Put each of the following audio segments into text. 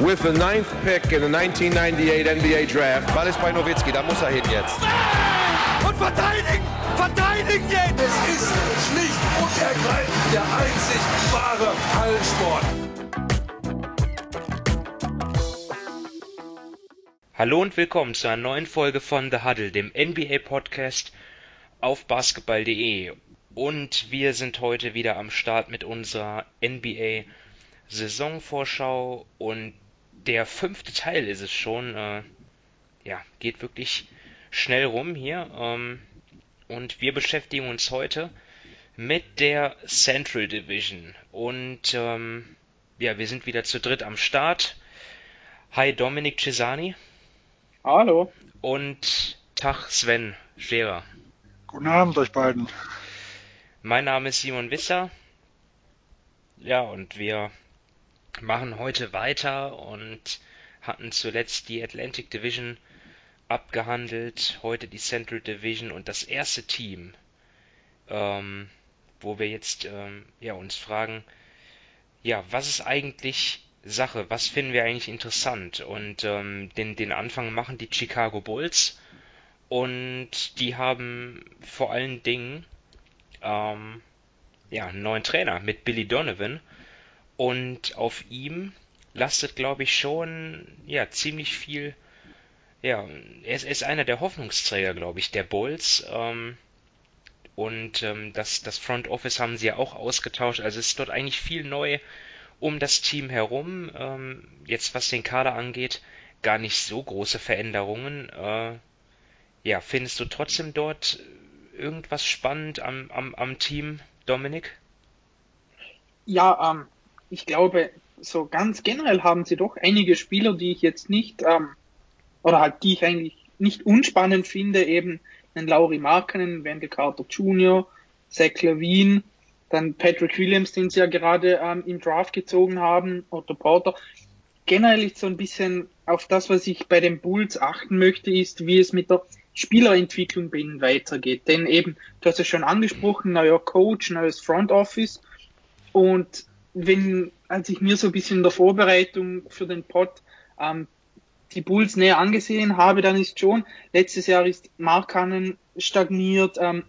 with the ninth pick in the 1998 NBA Draft. Ball ist bei Nowitzki, da muss er hin jetzt. Und verteidigen! Verteidigen jetzt! Es ist schlicht und ergreifend der einzig wahre Hallensport. Hallo und willkommen zu einer neuen Folge von The Huddle, dem NBA-Podcast auf basketball.de. Und wir sind heute wieder am Start mit unserer NBA-Saisonvorschau und der fünfte Teil ist es schon. Äh, ja, geht wirklich schnell rum hier. Ähm, und wir beschäftigen uns heute mit der Central Division. Und ähm, ja, wir sind wieder zu dritt am Start. Hi Dominik Cesani. Hallo. Und Tag Sven Scherer. Guten Abend euch beiden. Mein Name ist Simon Wisser. Ja, und wir machen heute weiter und hatten zuletzt die Atlantic Division abgehandelt, heute die Central Division und das erste Team, ähm, wo wir jetzt ähm, ja, uns fragen, ja, was ist eigentlich Sache, was finden wir eigentlich interessant? Und ähm, den, den Anfang machen die Chicago Bulls und die haben vor allen Dingen ähm, ja, einen neuen Trainer mit Billy Donovan. Und auf ihm lastet, glaube ich, schon ja, ziemlich viel. Ja, er ist, er ist einer der Hoffnungsträger, glaube ich, der Bulls. Ähm, und ähm, das, das Front Office haben sie ja auch ausgetauscht. Also es ist dort eigentlich viel neu um das Team herum. Ähm, jetzt was den Kader angeht, gar nicht so große Veränderungen. Äh, ja, findest du trotzdem dort irgendwas spannend am, am, am Team, Dominik? Ja, ähm, ich glaube, so ganz generell haben sie doch einige Spieler, die ich jetzt nicht, ähm, oder halt die ich eigentlich nicht unspannend finde, eben einen Laurie Markkanen, Wendell Carter Jr., Zach Levine, dann Patrick Williams, den sie ja gerade ähm, im Draft gezogen haben, Otto Porter. Generell so ein bisschen auf das, was ich bei den Bulls achten möchte, ist, wie es mit der Spielerentwicklung bei ihnen weitergeht. Denn eben, du hast es schon angesprochen, neuer Coach, neues Front Office. Und wenn, als ich mir so ein bisschen in der Vorbereitung für den Pod ähm, die Bulls näher angesehen habe, dann ist schon, letztes Jahr ist Markanen stagniert, ähm,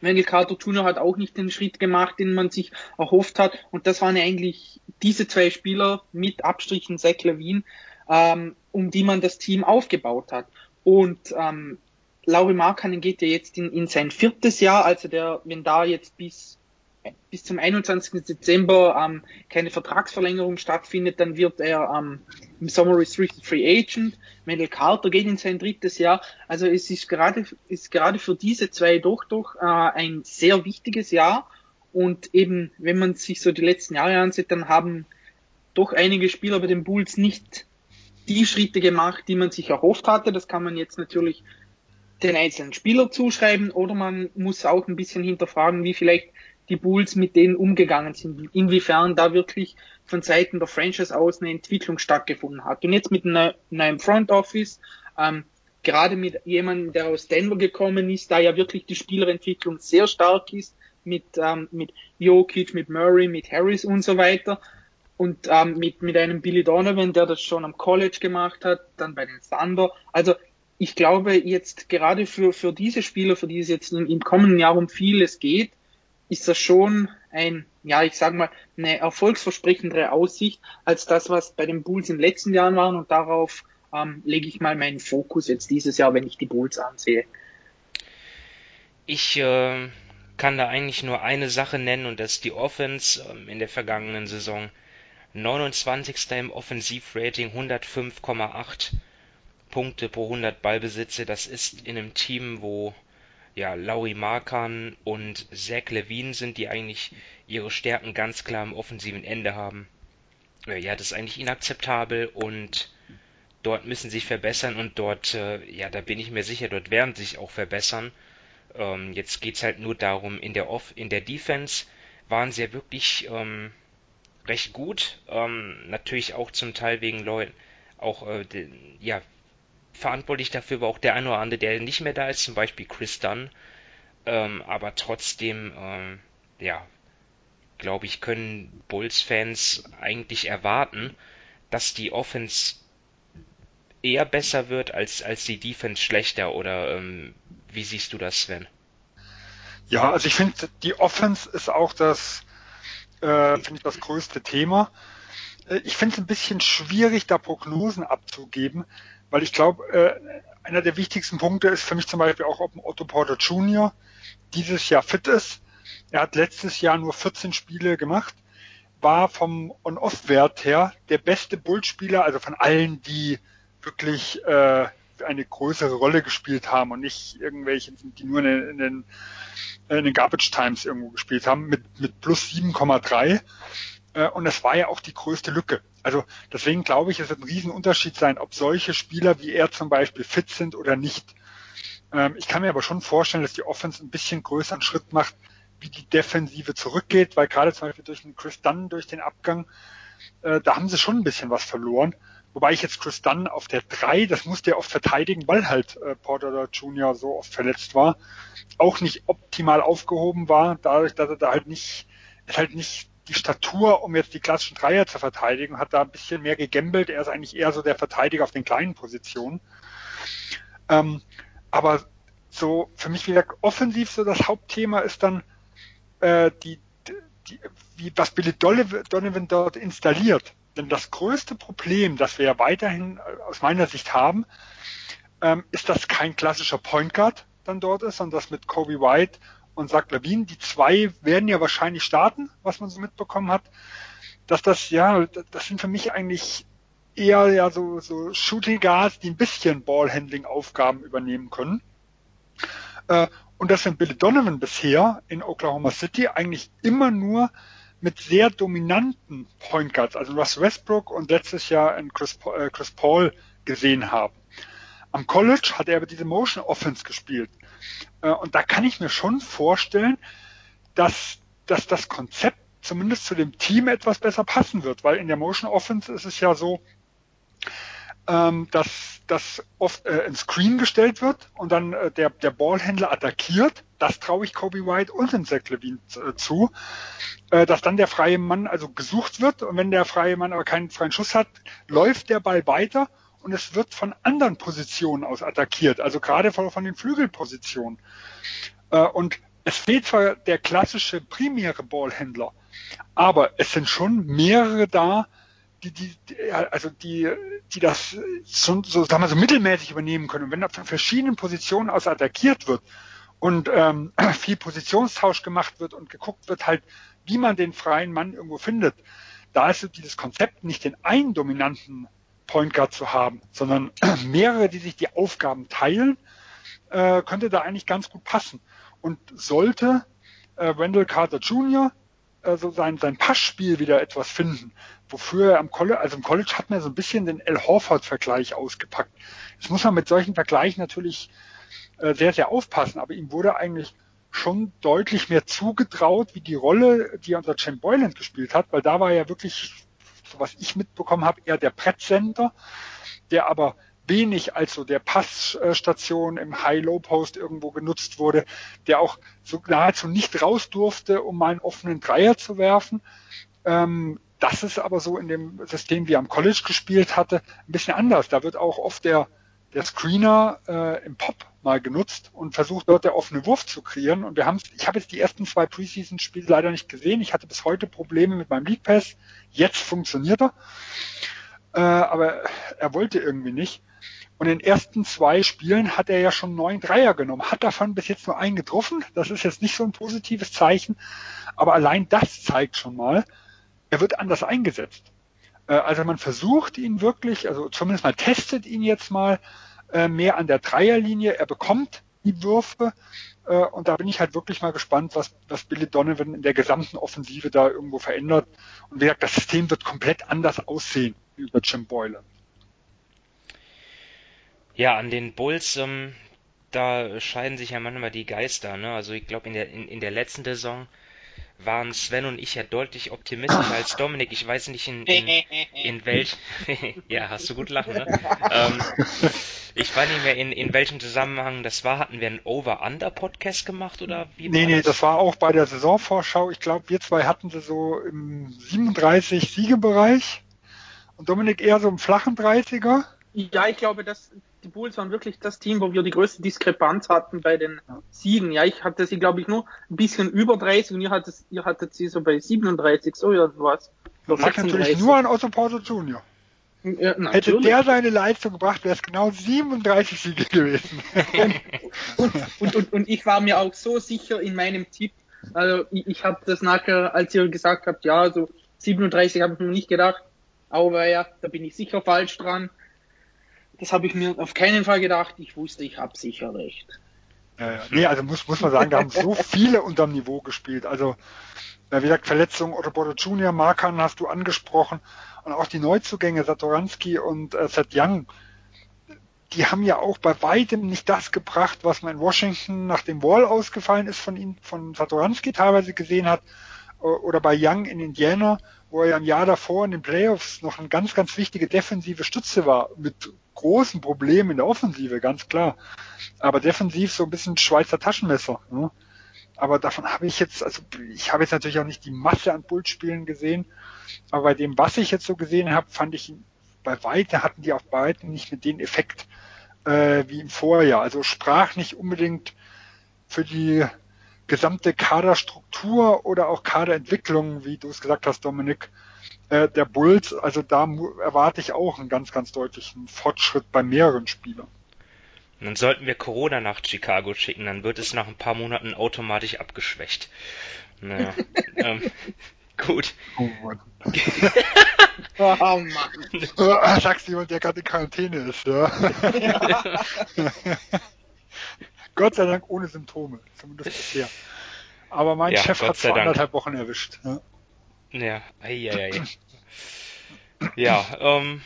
Wendell Carter Jr. hat auch nicht den Schritt gemacht, den man sich erhofft hat. Und das waren eigentlich diese zwei Spieler mit Abstrichen Zach Levine, ähm, um die man das Team aufgebaut hat. Und ähm, Lauri Markkanen geht ja jetzt in, in sein viertes Jahr, also der, wenn da jetzt bis bis zum 21. Dezember ähm, keine Vertragsverlängerung stattfindet, dann wird er ähm, im Sommer Restricted Free Agent. Mendel Carter geht in sein drittes Jahr. Also es ist gerade, ist gerade für diese zwei doch doch äh, ein sehr wichtiges Jahr. Und eben, wenn man sich so die letzten Jahre ansieht, dann haben doch einige Spieler bei den Bulls nicht die Schritte gemacht, die man sich erhofft hatte. Das kann man jetzt natürlich den einzelnen Spieler zuschreiben oder man muss auch ein bisschen hinterfragen, wie vielleicht die Bulls mit denen umgegangen sind, inwiefern da wirklich von Seiten der Franchise aus eine Entwicklung stattgefunden hat. Und jetzt mit einem neuen Front Office, ähm, gerade mit jemandem, der aus Denver gekommen ist, da ja wirklich die Spielerentwicklung sehr stark ist, mit, ähm, mit Jokic, mit Murray, mit Harris und so weiter. Und ähm, mit, mit einem Billy Donovan, der das schon am College gemacht hat, dann bei den Thunder. Also ich glaube jetzt gerade für, für diese Spieler, für die es jetzt im, im kommenden Jahr um vieles geht, ist das schon ein, ja, ich sage mal, eine erfolgsversprechendere Aussicht als das, was bei den Bulls in den letzten Jahren waren und darauf ähm, lege ich mal meinen Fokus jetzt dieses Jahr, wenn ich die Bulls ansehe. Ich äh, kann da eigentlich nur eine Sache nennen und das ist die Offense ähm, in der vergangenen Saison. 29. im Offensivrating, 105,8 Punkte pro 100 Ballbesitze. Das ist in einem Team, wo ja, Laurie Markan und Zach Levine sind, die eigentlich ihre Stärken ganz klar im offensiven Ende haben. Ja, das ist eigentlich inakzeptabel und dort müssen sie sich verbessern und dort, äh, ja, da bin ich mir sicher, dort werden sie sich auch verbessern. Ähm, jetzt geht's halt nur darum, in der Off, in der Defense waren sie ja wirklich ähm, recht gut. Ähm, natürlich auch zum Teil wegen Leuten, auch äh, de, ja, verantwortlich dafür war auch der eine oder andere, der nicht mehr da ist, zum Beispiel Chris Dunn. Ähm, aber trotzdem, ähm, ja, glaube ich, können Bulls-Fans eigentlich erwarten, dass die Offense eher besser wird als, als die Defense schlechter oder ähm, wie siehst du das, Sven? Ja, also ich finde, die Offense ist auch das, äh, finde ich, das größte Thema. Äh, ich finde es ein bisschen schwierig, da Prognosen abzugeben, weil ich glaube, äh, einer der wichtigsten Punkte ist für mich zum Beispiel auch, ob Otto Porter Jr. dieses Jahr fit ist. Er hat letztes Jahr nur 14 Spiele gemacht, war vom On-Off-Wert her der beste Bullspieler, also von allen, die wirklich äh, eine größere Rolle gespielt haben und nicht irgendwelche, die nur in den, in den, in den Garbage Times irgendwo gespielt haben, mit, mit plus 7,3. Äh, und das war ja auch die größte Lücke. Also deswegen glaube ich, es wird ein Riesenunterschied sein, ob solche Spieler wie er zum Beispiel fit sind oder nicht. Ähm, ich kann mir aber schon vorstellen, dass die Offense ein bisschen größeren Schritt macht, wie die Defensive zurückgeht, weil gerade zum Beispiel durch den Chris Dunn, durch den Abgang, äh, da haben sie schon ein bisschen was verloren. Wobei ich jetzt Chris Dunn auf der 3, das musste er oft verteidigen, weil halt äh, Porter Jr. so oft verletzt war, auch nicht optimal aufgehoben war, dadurch, dass er da halt nicht, ist halt nicht die Statur, um jetzt die klassischen Dreier zu verteidigen, hat da ein bisschen mehr gegambelt. Er ist eigentlich eher so der Verteidiger auf den kleinen Positionen. Ähm, aber so für mich wieder offensiv so das Hauptthema ist dann äh, die, die, wie was Billy Donovan dort installiert. Denn das größte Problem, das wir ja weiterhin äh, aus meiner Sicht haben, ähm, ist, dass kein klassischer Point Guard dann dort ist, sondern dass mit Kobe White und Zach Lavin, die zwei werden ja wahrscheinlich starten, was man so mitbekommen hat, dass das, ja, das sind für mich eigentlich eher ja so, so Shooting Guards, die ein bisschen Ballhandling-Aufgaben übernehmen können. Äh, und dass wir Billy Donovan bisher in Oklahoma City eigentlich immer nur mit sehr dominanten Point Guards, also Russ Westbrook und letztes Jahr in Chris, äh, Chris Paul gesehen haben. Am College hat er aber diese Motion Offense gespielt. Äh, und da kann ich mir schon vorstellen, dass, dass das Konzept zumindest zu dem Team etwas besser passen wird, weil in der Motion Offense ist es ja so, ähm, dass das oft äh, ins Screen gestellt wird und dann äh, der, der Ballhändler attackiert. Das traue ich Kobe White und dem Zach Levine äh, zu, äh, dass dann der freie Mann also gesucht wird. Und wenn der freie Mann aber keinen freien Schuss hat, läuft der Ball weiter und es wird von anderen Positionen aus attackiert, also gerade von, von den Flügelpositionen. Äh, und es fehlt zwar der klassische primäre Ballhändler, aber es sind schon mehrere da, die, die, die, also die, die das so, so, sagen wir so mittelmäßig übernehmen können. Und wenn da von verschiedenen Positionen aus attackiert wird und ähm, viel Positionstausch gemacht wird und geguckt wird halt, wie man den freien Mann irgendwo findet, da ist dieses Konzept nicht den einen dominanten Point Guard zu haben, sondern mehrere, die sich die Aufgaben teilen, äh, könnte da eigentlich ganz gut passen. Und sollte äh, Wendell Carter Jr. Äh, so sein, sein Passspiel wieder etwas finden, wofür er am College, also im College hat man so ein bisschen den L. Horford-Vergleich ausgepackt. Jetzt muss man mit solchen Vergleichen natürlich äh, sehr, sehr aufpassen, aber ihm wurde eigentlich schon deutlich mehr zugetraut, wie die Rolle, die er unter Chen Boyland gespielt hat, weil da war er wirklich, so was ich mitbekommen habe, eher der Brettcenter, der aber wenig als so der Passstation im High-Low-Post irgendwo genutzt wurde, der auch so nahezu nicht raus durfte, um mal einen offenen Dreier zu werfen. Ähm, das ist aber so in dem System, wie er am College gespielt hatte, ein bisschen anders. Da wird auch oft der, der Screener äh, im Pop mal genutzt und versucht dort der offene Wurf zu kreieren. Und wir haben ich habe jetzt die ersten zwei Preseason-Spiele leider nicht gesehen. Ich hatte bis heute Probleme mit meinem League Pass. Jetzt funktioniert er. Äh, aber er wollte irgendwie nicht. Und in den ersten zwei Spielen hat er ja schon neun Dreier genommen, hat davon bis jetzt nur einen getroffen. Das ist jetzt nicht so ein positives Zeichen, aber allein das zeigt schon mal, er wird anders eingesetzt. Äh, also man versucht ihn wirklich, also zumindest mal testet ihn jetzt mal äh, mehr an der Dreierlinie. Er bekommt die Würfe äh, und da bin ich halt wirklich mal gespannt, was, was Billy Donovan in der gesamten Offensive da irgendwo verändert. Und wie gesagt, das System wird komplett anders aussehen über Jim Boylan. Ja, an den Bulls, ähm, da scheiden sich ja manchmal die Geister. Ne? Also ich glaube, in der, in, in der letzten Saison waren Sven und ich ja deutlich optimistischer als Dominik. Ich weiß nicht in, in, in welch ja, hast du gut lachen, ne? ähm, ich weiß nicht mehr in, in welchem Zusammenhang das war. Hatten wir einen Over-Under-Podcast gemacht oder wie? Nee, nee, das war auch bei der Saisonvorschau. Ich glaube, wir zwei hatten sie so im 37 Siegebereich Und Dominik eher so im flachen 30er? Ja, ich glaube, dass die Bulls waren wirklich das Team, wo wir die größte Diskrepanz hatten bei den Siegen. Ja, ich hatte sie, glaube ich, nur ein bisschen über 30 und ihr hattet, ihr hattet sie so bei 37, so irgendwas. Das lag natürlich nur an Otto Porter Jr. Ja, Hätte der seine Leistung gebracht, wäre es genau 37 Siege gewesen. und, und, und, und, ich war mir auch so sicher in meinem Tipp. Also ich, ich habe das nachher, als ihr gesagt habt, ja, so 37 habe ich mir nicht gedacht. Aber ja, da bin ich sicher falsch dran. Das habe ich mir auf keinen Fall gedacht. Ich wusste, ich habe sicher recht. Ja. Nee, also muss, muss man sagen, da haben so viele unterm Niveau gespielt. Also, wie gesagt, Verletzung Otto Porter Jr., Markan hast du angesprochen. Und auch die Neuzugänge, Satoranski und äh, Seth Young, die haben ja auch bei weitem nicht das gebracht, was man in Washington nach dem Wall ausgefallen ist von ihm, von Satoranski teilweise gesehen hat, oder bei Young in Indiana, wo er ja im Jahr davor in den Playoffs noch eine ganz, ganz wichtige defensive Stütze war, mit großen Problemen in der Offensive, ganz klar. Aber defensiv so ein bisschen Schweizer Taschenmesser. Ne? Aber davon habe ich jetzt, also ich habe jetzt natürlich auch nicht die Masse an Bullspielen gesehen, aber bei dem, was ich jetzt so gesehen habe, fand ich bei weitem hatten die auf beiden nicht mit den Effekt äh, wie im Vorjahr. Also sprach nicht unbedingt für die gesamte Kaderstruktur oder auch Kaderentwicklung, wie du es gesagt hast, Dominik, äh, der Bulls. Also da erwarte ich auch einen ganz, ganz deutlichen Fortschritt bei mehreren Spielern. dann sollten wir Corona nach Chicago schicken, dann wird es nach ein paar Monaten automatisch abgeschwächt. Naja, ähm, Gut. Oh Mann. oh Mann. Sagst jemand, der gerade in Quarantäne ist, ja. ja. Gott sei Dank ohne Symptome, zumindest bisher. Aber mein ja, Chef hat vor anderthalb Wochen erwischt. Ja, ja, ei, ei, ei. ja ähm,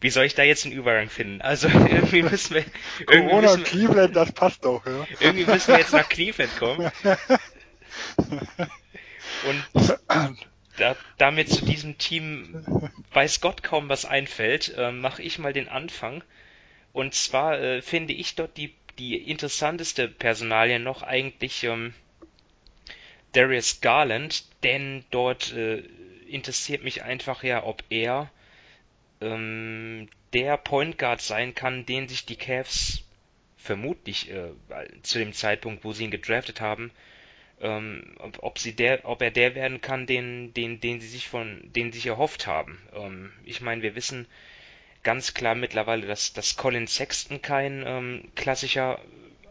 wie soll ich da jetzt einen Übergang finden? Also irgendwie müssen wir. Irgendwie Corona müssen wir, Cleveland, das passt doch, ja. Irgendwie müssen wir jetzt nach Cleveland kommen. Und da, da mir zu diesem Team weiß Gott kaum was einfällt, äh, mache ich mal den Anfang. Und zwar äh, finde ich dort die, die interessanteste Personalie noch eigentlich ähm, Darius Garland, denn dort äh, interessiert mich einfach ja, ob er ähm, der Point Guard sein kann, den sich die Cavs vermutlich äh, zu dem Zeitpunkt, wo sie ihn gedraftet haben, ähm, ob sie der, ob er der werden kann, den, den, den sie sich von, den sie sich erhofft haben. Ähm, ich meine, wir wissen ganz klar mittlerweile, dass, dass Colin Sexton kein ähm, klassischer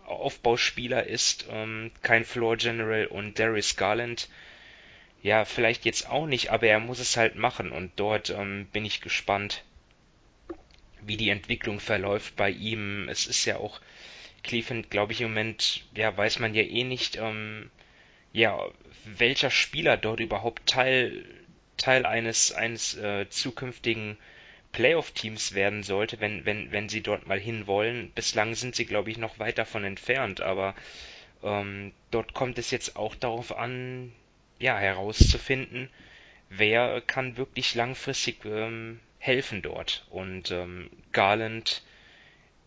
Aufbauspieler ist, ähm, kein Floor General und Darius Garland ja, vielleicht jetzt auch nicht, aber er muss es halt machen und dort ähm, bin ich gespannt, wie die Entwicklung verläuft bei ihm. Es ist ja auch Cleveland, glaube ich, im Moment, ja, weiß man ja eh nicht, ähm, ja, welcher Spieler dort überhaupt Teil, Teil eines, eines äh, zukünftigen Playoff-Teams werden sollte, wenn, wenn, wenn sie dort mal hinwollen. Bislang sind sie, glaube ich, noch weit davon entfernt, aber ähm, dort kommt es jetzt auch darauf an, ja, herauszufinden, wer kann wirklich langfristig ähm, helfen dort. Und ähm, Garland,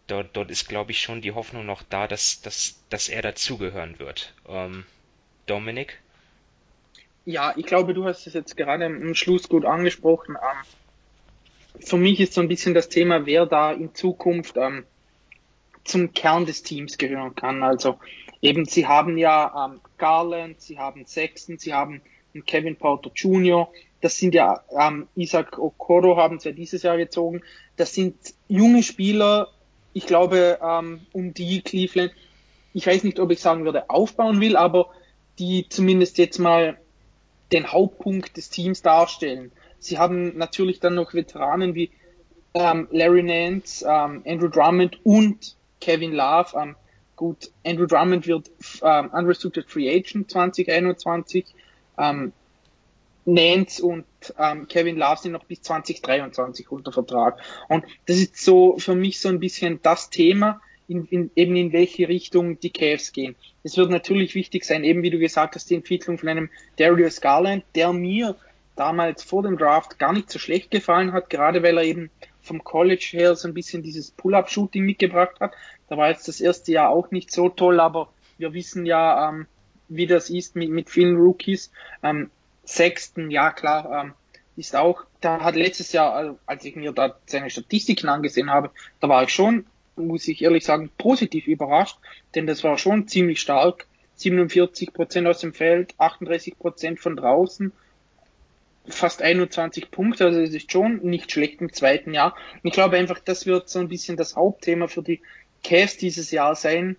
dort, dort ist, glaube ich, schon die Hoffnung noch da, dass, dass, dass er dazugehören wird. Ähm, Dominik? Ja, ich glaube, du hast es jetzt gerade im Schluss gut angesprochen. Ähm, für mich ist so ein bisschen das Thema, wer da in Zukunft ähm, zum Kern des Teams gehören kann. Also eben, sie haben ja ähm, Garland, sie haben Sexton, sie haben Kevin Porter Jr., das sind ja ähm, Isaac Okoro haben sie ja dieses Jahr gezogen. Das sind junge Spieler, ich glaube, ähm, um die Cleveland, ich weiß nicht, ob ich sagen würde, aufbauen will, aber die zumindest jetzt mal den Hauptpunkt des Teams darstellen. Sie haben natürlich dann noch Veteranen wie ähm, Larry Nance, ähm, Andrew Drummond und Kevin Love. Ähm, gut, Andrew Drummond wird ähm, Unrestricted Free Agent 2021. Ähm, Nance und ähm, Kevin Love sind noch bis 2023 unter Vertrag. Und das ist so für mich so ein bisschen das Thema, in, in, eben in welche Richtung die Cavs gehen. Es wird natürlich wichtig sein, eben wie du gesagt hast, die Entwicklung von einem Darius Garland, der mir damals vor dem Draft gar nicht so schlecht gefallen hat, gerade weil er eben vom College her so ein bisschen dieses Pull-up-Shooting mitgebracht hat. Da war jetzt das erste Jahr auch nicht so toll, aber wir wissen ja, ähm, wie das ist mit, mit vielen Rookies. Ähm, Sechsten, ja klar, ähm, ist auch, da hat letztes Jahr, also als ich mir da seine Statistiken angesehen habe, da war ich schon, muss ich ehrlich sagen, positiv überrascht, denn das war schon ziemlich stark. 47 Prozent aus dem Feld, 38 Prozent von draußen, fast 21 Punkte, also es ist schon nicht schlecht im zweiten Jahr. Und ich glaube einfach, das wird so ein bisschen das Hauptthema für die Cavs dieses Jahr sein,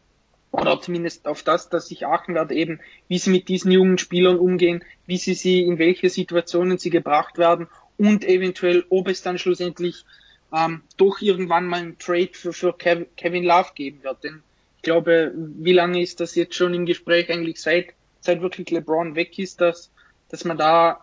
oder zumindest auf das, dass sich achten wird, eben, wie sie mit diesen jungen Spielern umgehen, wie sie sie, in welche Situationen sie gebracht werden und eventuell, ob es dann schlussendlich ähm, doch irgendwann mal einen Trade für, für Kevin Love geben wird. Denn ich glaube, wie lange ist das jetzt schon im Gespräch eigentlich seit, seit wirklich LeBron weg ist, dass, dass man da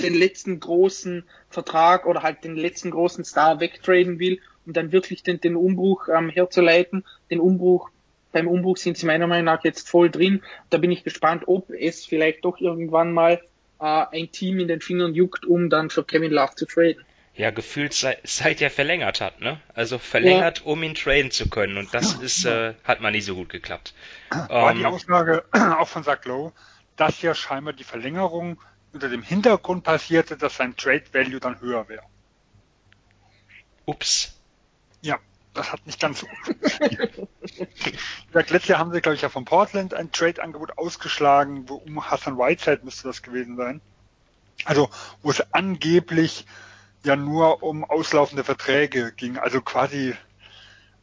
den letzten großen Vertrag oder halt den letzten großen Star wegtraden will, um dann wirklich den, den Umbruch ähm, herzuleiten, den Umbruch beim Umbruch sind sie meiner Meinung nach jetzt voll drin. Da bin ich gespannt, ob es vielleicht doch irgendwann mal äh, ein Team in den Fingern juckt, um dann für Kevin Love zu traden. Ja, gefühlt seit, seit er verlängert hat, ne? Also verlängert, ja. um ihn traden zu können. Und das ist, äh, hat mal nicht so gut geklappt. War die ähm, Aussage auch von Zach Lowe, dass ja scheinbar die Verlängerung unter dem Hintergrund passierte, dass sein Trade Value dann höher wäre. Ups. Ja, das hat nicht ganz so gut Letztes Jahr haben sie, glaube ich, ja von Portland ein Trade-Angebot ausgeschlagen, wo um Hassan Whiteside müsste das gewesen sein. Also, wo es angeblich ja nur um auslaufende Verträge ging. Also quasi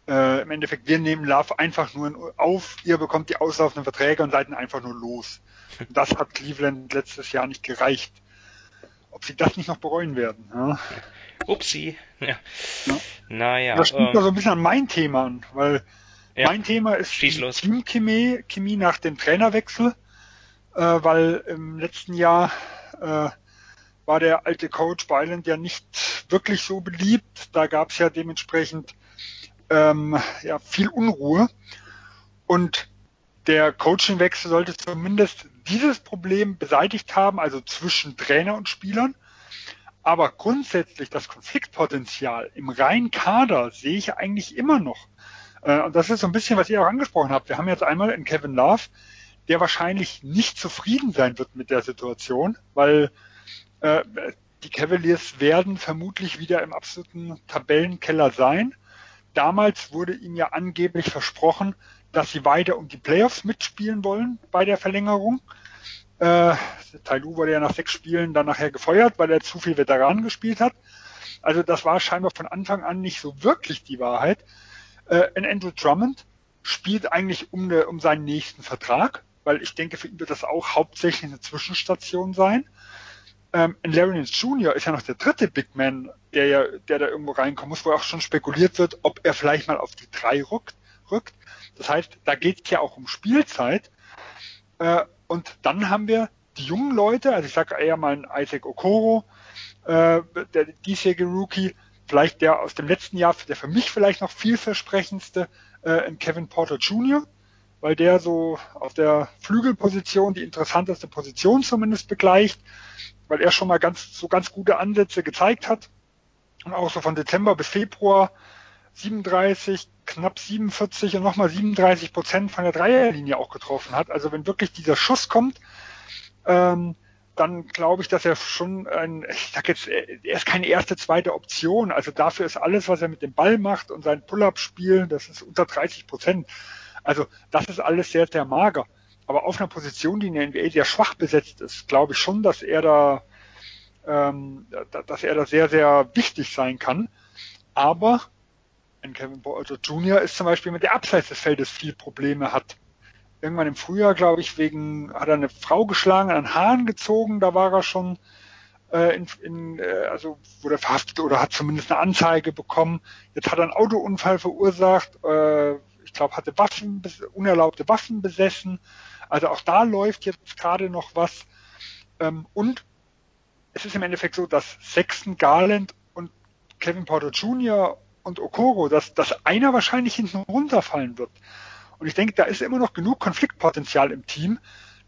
äh, im Endeffekt, wir nehmen Love einfach nur auf, ihr bekommt die auslaufenden Verträge und seid dann einfach nur los. Und das hat Cleveland letztes Jahr nicht gereicht. Ob sie das nicht noch bereuen werden. Ja? Upsi. Ja. ja. Naja. Das spielt ähm, so ein bisschen an mein Thema an, weil ja. mein Thema ist Teamchemie Chemie nach dem Trainerwechsel, äh, weil im letzten Jahr äh, war der alte Coach Byland ja nicht wirklich so beliebt. Da gab es ja dementsprechend ähm, ja, viel Unruhe. Und der Coachingwechsel sollte zumindest dieses Problem beseitigt haben, also zwischen Trainer und Spielern. Aber grundsätzlich das Konfliktpotenzial im reinen Kader sehe ich eigentlich immer noch. Äh, und das ist so ein bisschen, was ihr auch angesprochen habt. Wir haben jetzt einmal in Kevin Love, der wahrscheinlich nicht zufrieden sein wird mit der Situation, weil äh, die Cavaliers werden vermutlich wieder im absoluten Tabellenkeller sein. Damals wurde ihm ja angeblich versprochen, dass sie weiter um die Playoffs mitspielen wollen bei der Verlängerung. Äh, Tailu wurde ja nach sechs Spielen dann nachher gefeuert, weil er zu viel Veteranen gespielt hat. Also das war scheinbar von Anfang an nicht so wirklich die Wahrheit. Äh, Andrew Drummond spielt eigentlich um, eine, um seinen nächsten Vertrag, weil ich denke, für ihn wird das auch hauptsächlich eine Zwischenstation sein. Ähm, Larry Jr. ist ja noch der dritte Big Man, der ja, der da irgendwo reinkommen muss, wo auch schon spekuliert wird, ob er vielleicht mal auf die drei rückt. rückt. Das heißt, da geht es ja auch um Spielzeit. Äh, und dann haben wir die jungen Leute, also ich sage eher mal ein Isaac Okoro, äh, der diesjährige Rookie, vielleicht der aus dem letzten Jahr, der für mich vielleicht noch vielversprechendste, äh, in Kevin Porter Jr., weil der so auf der Flügelposition die interessanteste Position zumindest begleicht, weil er schon mal ganz so ganz gute Ansätze gezeigt hat und auch so von Dezember bis Februar 37, knapp 47 und nochmal 37 Prozent von der Dreierlinie auch getroffen hat. Also wenn wirklich dieser Schuss kommt, ähm, dann glaube ich, dass er schon ein, ich sag jetzt, er ist keine erste, zweite Option. Also dafür ist alles, was er mit dem Ball macht und sein Pull-up-Spiel, das ist unter 30 Prozent. Also das ist alles sehr, sehr mager. Aber auf einer Position, die in der NBA sehr schwach besetzt ist, glaube ich schon, dass er da, ähm, dass er da sehr, sehr wichtig sein kann. Aber ein Kevin Porter Jr. ist zum Beispiel mit der Abseits des Feldes viel Probleme hat. Irgendwann im Frühjahr, glaube ich, wegen, hat er eine Frau geschlagen, den Haaren gezogen, da war er schon äh, in, in äh, also wurde verhaftet oder hat zumindest eine Anzeige bekommen. Jetzt hat er einen Autounfall verursacht, äh, ich glaube, hatte Waffen, unerlaubte Waffen besessen. Also auch da läuft jetzt gerade noch was. Ähm, und es ist im Endeffekt so, dass Sexton Garland und Kevin Porter Jr und Okoro, dass, dass einer wahrscheinlich hinten runterfallen wird. Und ich denke, da ist immer noch genug Konfliktpotenzial im Team,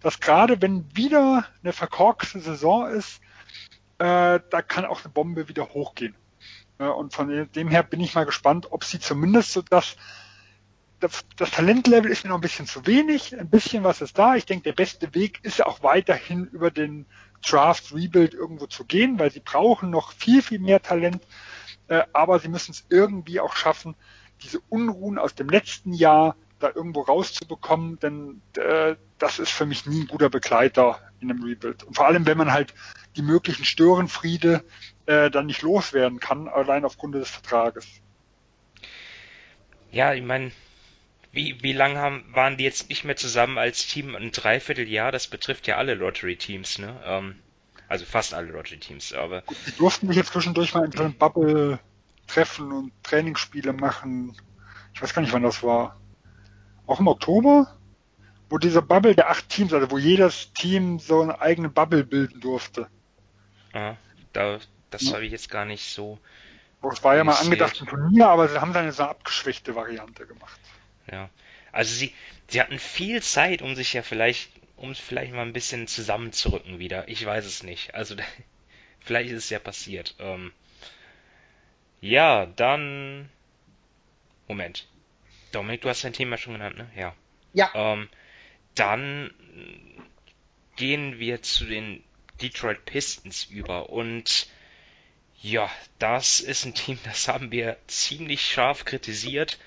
dass gerade wenn wieder eine verkorkste Saison ist, äh, da kann auch eine Bombe wieder hochgehen. Ja, und von dem her bin ich mal gespannt, ob sie zumindest so das das, das Talentlevel ist mir noch ein bisschen zu wenig. Ein bisschen was ist da. Ich denke, der beste Weg ist auch weiterhin über den Draft Rebuild irgendwo zu gehen, weil sie brauchen noch viel, viel mehr Talent. Äh, aber sie müssen es irgendwie auch schaffen, diese Unruhen aus dem letzten Jahr da irgendwo rauszubekommen, denn äh, das ist für mich nie ein guter Begleiter in einem Rebuild. Und vor allem, wenn man halt die möglichen Störenfriede äh, dann nicht loswerden kann, allein aufgrund des Vertrages. Ja, ich meine, wie, wie lange haben, waren die jetzt nicht mehr zusammen als Team? Ein Dreivierteljahr, das betrifft ja alle Lottery-Teams, ne? Ähm, also fast alle Lottery-Teams, aber. Die durften mich jetzt zwischendurch mal in so einem Bubble treffen und Trainingsspiele machen. Ich weiß gar nicht, wann das war. Auch im Oktober? Wo dieser Bubble der acht Teams, also wo jedes Team so eine eigene Bubble bilden durfte. Ah, da, das ja. habe ich jetzt gar nicht so. Es war ja mal angedacht ein Turnier, aber sie haben dann eine so abgeschwächte Variante gemacht. Ja. Also sie, sie hatten viel Zeit, um sich ja vielleicht, um vielleicht mal ein bisschen zusammenzurücken wieder. Ich weiß es nicht. Also vielleicht ist es ja passiert. Ähm, ja, dann. Moment. Dominik, du hast dein Thema schon genannt, ne? Ja. Ja. Ähm, dann gehen wir zu den Detroit Pistons über und ja, das ist ein Team, das haben wir ziemlich scharf kritisiert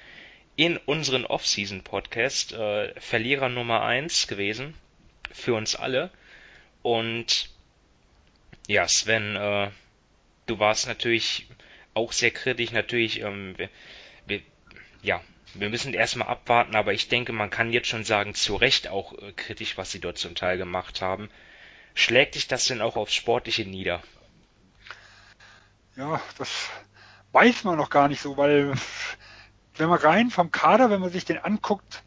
in unseren Off-Season-Podcast. Äh, Verlierer Nummer eins gewesen für uns alle. Und ja, Sven, äh, du warst natürlich auch sehr kritisch. Natürlich, ähm, wir, wir, ja, wir müssen erstmal abwarten, aber ich denke, man kann jetzt schon sagen, zu Recht auch äh, kritisch, was sie dort zum Teil gemacht haben. Schlägt dich das denn auch aufs Sportliche nieder? Ja, das weiß man noch gar nicht so, weil wenn man rein vom Kader, wenn man sich den anguckt,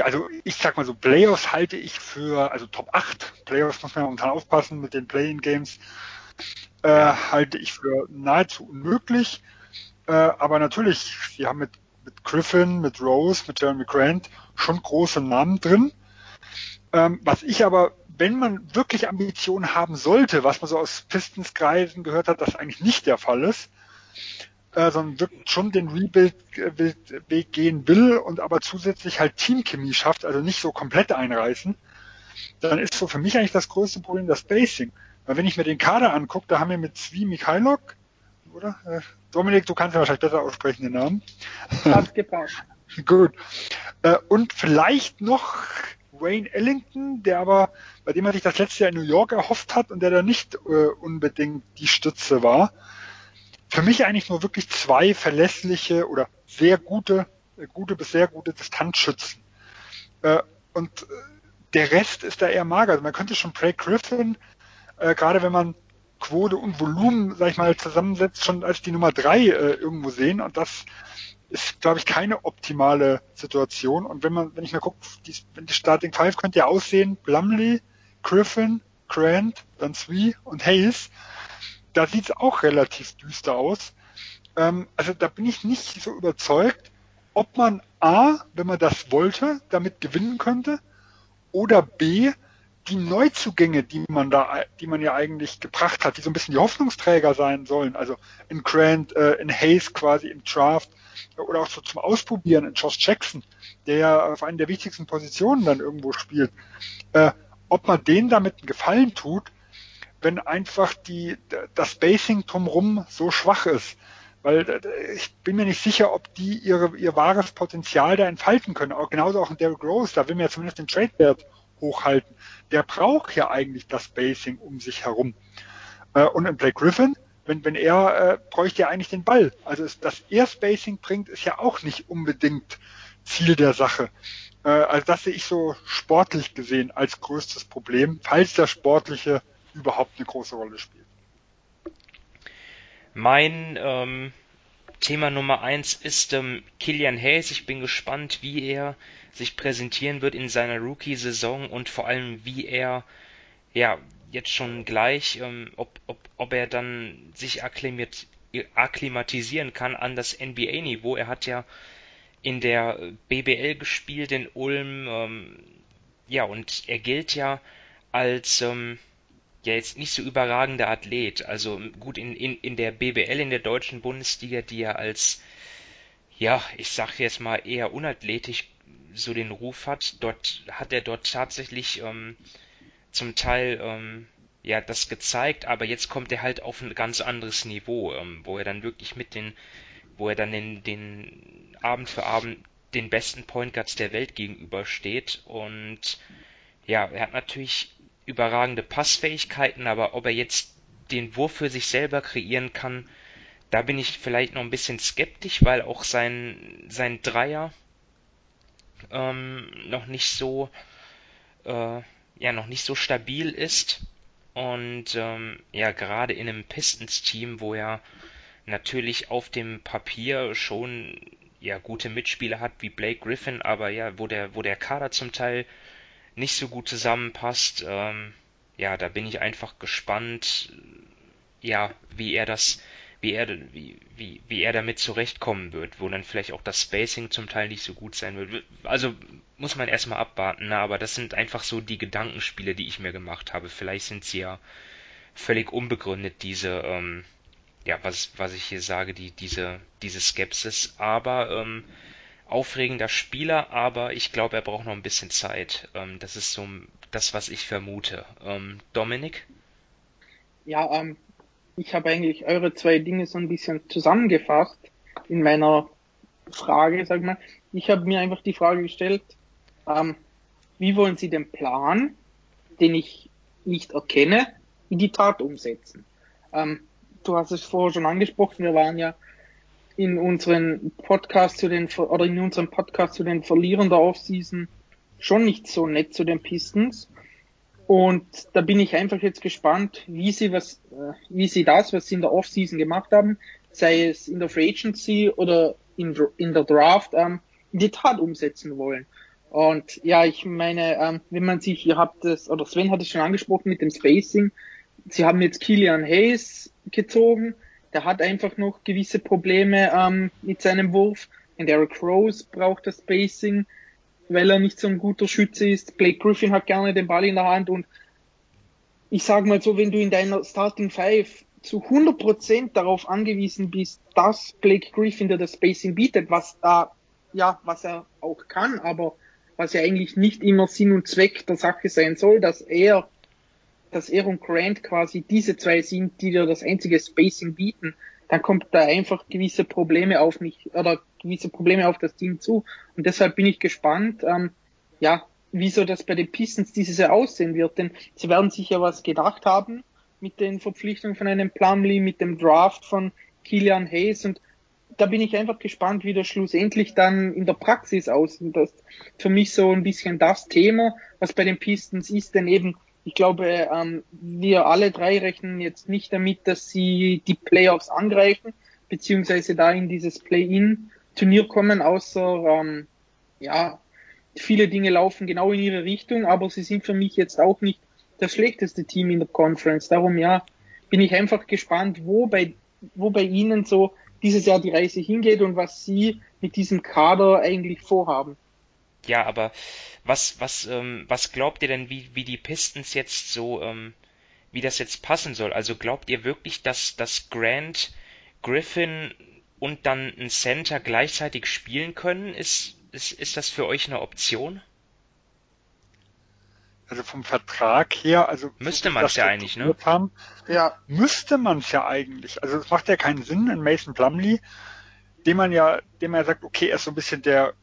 also ich sag mal so, Playoffs halte ich für, also Top 8, Playoffs muss man ja momentan aufpassen mit den Play-in-Games, äh, halte ich für nahezu unmöglich. Äh, aber natürlich, sie haben mit, mit Griffin, mit Rose, mit Jeremy Grant schon große Namen drin. Ähm, was ich aber wenn man wirklich Ambitionen haben sollte, was man so aus Pistenskreisen gehört hat, das eigentlich nicht der Fall ist, äh, sondern wirklich schon den Rebuild-Weg gehen will und aber zusätzlich halt Teamchemie schafft, also nicht so komplett einreißen, dann ist so für mich eigentlich das größte Problem das Spacing. Weil wenn ich mir den Kader angucke, da haben wir mit Zvi Mikhailok, oder? Äh, Dominik, du kannst ja wahrscheinlich besser aussprechen den Namen. Hat gepasst. Gut. Äh, und vielleicht noch Wayne Ellington, der aber, bei dem man sich das letzte Jahr in New York erhofft hat und der da nicht äh, unbedingt die Stütze war. Für mich eigentlich nur wirklich zwei verlässliche oder sehr gute, äh, gute bis sehr gute Distanzschützen. Äh, und äh, der Rest ist da eher mager. Also man könnte schon Craig Griffin, gerade wenn man Quote und Volumen, sag ich mal, zusammensetzt, schon als die Nummer drei irgendwo sehen. Und das ist, glaube ich, keine optimale Situation. Und wenn man, wenn ich mir gucke, die, die Starting Five könnte ja aussehen, Blumley, Griffin, Grant, dann Swie und Hayes. Da sieht es auch relativ düster aus. Ähm, also da bin ich nicht so überzeugt, ob man A, wenn man das wollte, damit gewinnen könnte, oder B, die Neuzugänge, die man da, die man ja eigentlich gebracht hat, die so ein bisschen die Hoffnungsträger sein sollen, also in Grant, äh, in Hayes quasi im Draft, oder auch so zum Ausprobieren in Josh Jackson, der ja auf einen der wichtigsten Positionen dann irgendwo spielt, äh, ob man denen damit einen Gefallen tut, wenn einfach die, das Basing drumherum so schwach ist. Weil äh, ich bin mir nicht sicher, ob die ihre, ihr wahres Potenzial da entfalten können. Auch genauso auch in Derrick Rose, da will man ja zumindest den Trade-Wert hochhalten. Der braucht ja eigentlich das Basing um sich herum. Äh, und in Blake Griffin, wenn, wenn er äh, bräuchte ja eigentlich den Ball. Also dass er Spacing bringt, ist ja auch nicht unbedingt Ziel der Sache. Äh, also das sehe ich so sportlich gesehen als größtes Problem, falls der Sportliche überhaupt eine große Rolle spielt. Mein ähm, Thema Nummer eins ist ähm, Kilian Hayes. Ich bin gespannt, wie er sich präsentieren wird in seiner Rookie-Saison und vor allem, wie er ja, jetzt schon gleich, ähm, ob, ob, ob er dann sich akklimat akklimatisieren kann an das NBA-Niveau. Er hat ja in der BBL gespielt in Ulm, ähm, ja, und er gilt ja als ähm, ja jetzt nicht so überragender Athlet. Also gut in, in, in der BBL, in der deutschen Bundesliga, die ja als ja, ich sag jetzt mal eher unathletisch so den Ruf hat. Dort hat er dort tatsächlich ähm, zum Teil ähm, ja das gezeigt, aber jetzt kommt er halt auf ein ganz anderes Niveau, ähm, wo er dann wirklich mit den, wo er dann den, den Abend für Abend den besten Point Guards der Welt gegenübersteht und ja, er hat natürlich überragende Passfähigkeiten, aber ob er jetzt den Wurf für sich selber kreieren kann, da bin ich vielleicht noch ein bisschen skeptisch, weil auch sein, sein Dreier ähm, noch nicht so äh, ja noch nicht so stabil ist. Und ähm, ja gerade in einem Pistons-Team, wo er natürlich auf dem Papier schon ja gute Mitspieler hat wie Blake Griffin, aber ja wo der wo der Kader zum Teil nicht so gut zusammenpasst, ähm, ja da bin ich einfach gespannt, ja wie er das wie er, wie, wie, wie er damit zurechtkommen wird, wo dann vielleicht auch das Spacing zum Teil nicht so gut sein wird. Also muss man erstmal abwarten, na, aber das sind einfach so die Gedankenspiele, die ich mir gemacht habe. Vielleicht sind sie ja völlig unbegründet, diese, ähm, ja, was, was ich hier sage, die, diese, diese Skepsis, aber ähm, aufregender Spieler, aber ich glaube, er braucht noch ein bisschen Zeit. Ähm, das ist so das, was ich vermute. Ähm, Dominik? Ja, ähm, ich habe eigentlich eure zwei Dinge so ein bisschen zusammengefasst in meiner Frage, sag mal. Ich habe mir einfach die Frage gestellt, ähm, wie wollen Sie den Plan, den ich nicht erkenne, in die Tat umsetzen? Ähm, du hast es vorher schon angesprochen, wir waren ja in unseren Podcast zu den oder in unserem Podcast zu den Verlierern der Offseason schon nicht so nett zu den Pistons. Und da bin ich einfach jetzt gespannt, wie sie was, äh, wie sie das, was sie in der Offseason gemacht haben, sei es in der Free Agency oder in, in der Draft, ähm, in die Tat umsetzen wollen. Und ja, ich meine, ähm, wenn man sich, ihr habt das, oder Sven hat es schon angesprochen mit dem Spacing, sie haben jetzt Killian Hayes gezogen, der hat einfach noch gewisse Probleme ähm, mit seinem Wurf. Und Derek Rose braucht das Spacing weil er nicht so ein guter Schütze ist. Blake Griffin hat gerne den Ball in der Hand und ich sage mal so, wenn du in deiner Starting Five zu 100% darauf angewiesen bist, dass Blake Griffin dir das Spacing bietet, was da, ja, was er auch kann, aber was ja eigentlich nicht immer Sinn und Zweck der Sache sein soll, dass er, dass er und Grant quasi diese zwei sind, die dir das einzige Spacing bieten, dann kommt da einfach gewisse Probleme auf mich oder gewisse Probleme auf das Team zu. Und deshalb bin ich gespannt, ähm, ja, wieso das bei den Pistons dieses Jahr aussehen wird. Denn sie werden sich ja was gedacht haben mit den Verpflichtungen von einem Plumlee, mit dem Draft von Kilian Hayes und da bin ich einfach gespannt, wie das schlussendlich dann in der Praxis aussieht. Das ist für mich so ein bisschen das Thema, was bei den Pistons ist, denn eben ich glaube, ähm, wir alle drei rechnen jetzt nicht damit, dass sie die Playoffs angreifen, beziehungsweise da in dieses Play-in-Turnier kommen, außer ähm, ja, viele Dinge laufen genau in ihre Richtung, aber sie sind für mich jetzt auch nicht das schlechteste Team in der Conference. Darum ja, bin ich einfach gespannt, wo bei, wo bei ihnen so dieses Jahr die Reise hingeht und was sie mit diesem Kader eigentlich vorhaben. Ja, aber was, was, ähm, was glaubt ihr denn, wie, wie die Pistons jetzt so, ähm, wie das jetzt passen soll? Also glaubt ihr wirklich, dass, dass Grant, Griffin und dann ein Center gleichzeitig spielen können? Ist, ist, ist das für euch eine Option? Also vom Vertrag her, also müsste man es ja eigentlich, ne? Haben, ja. Müsste man es ja eigentlich. Also es macht ja keinen Sinn in Mason Plumley, dem man ja, dem man ja sagt, okay, er ist so ein bisschen der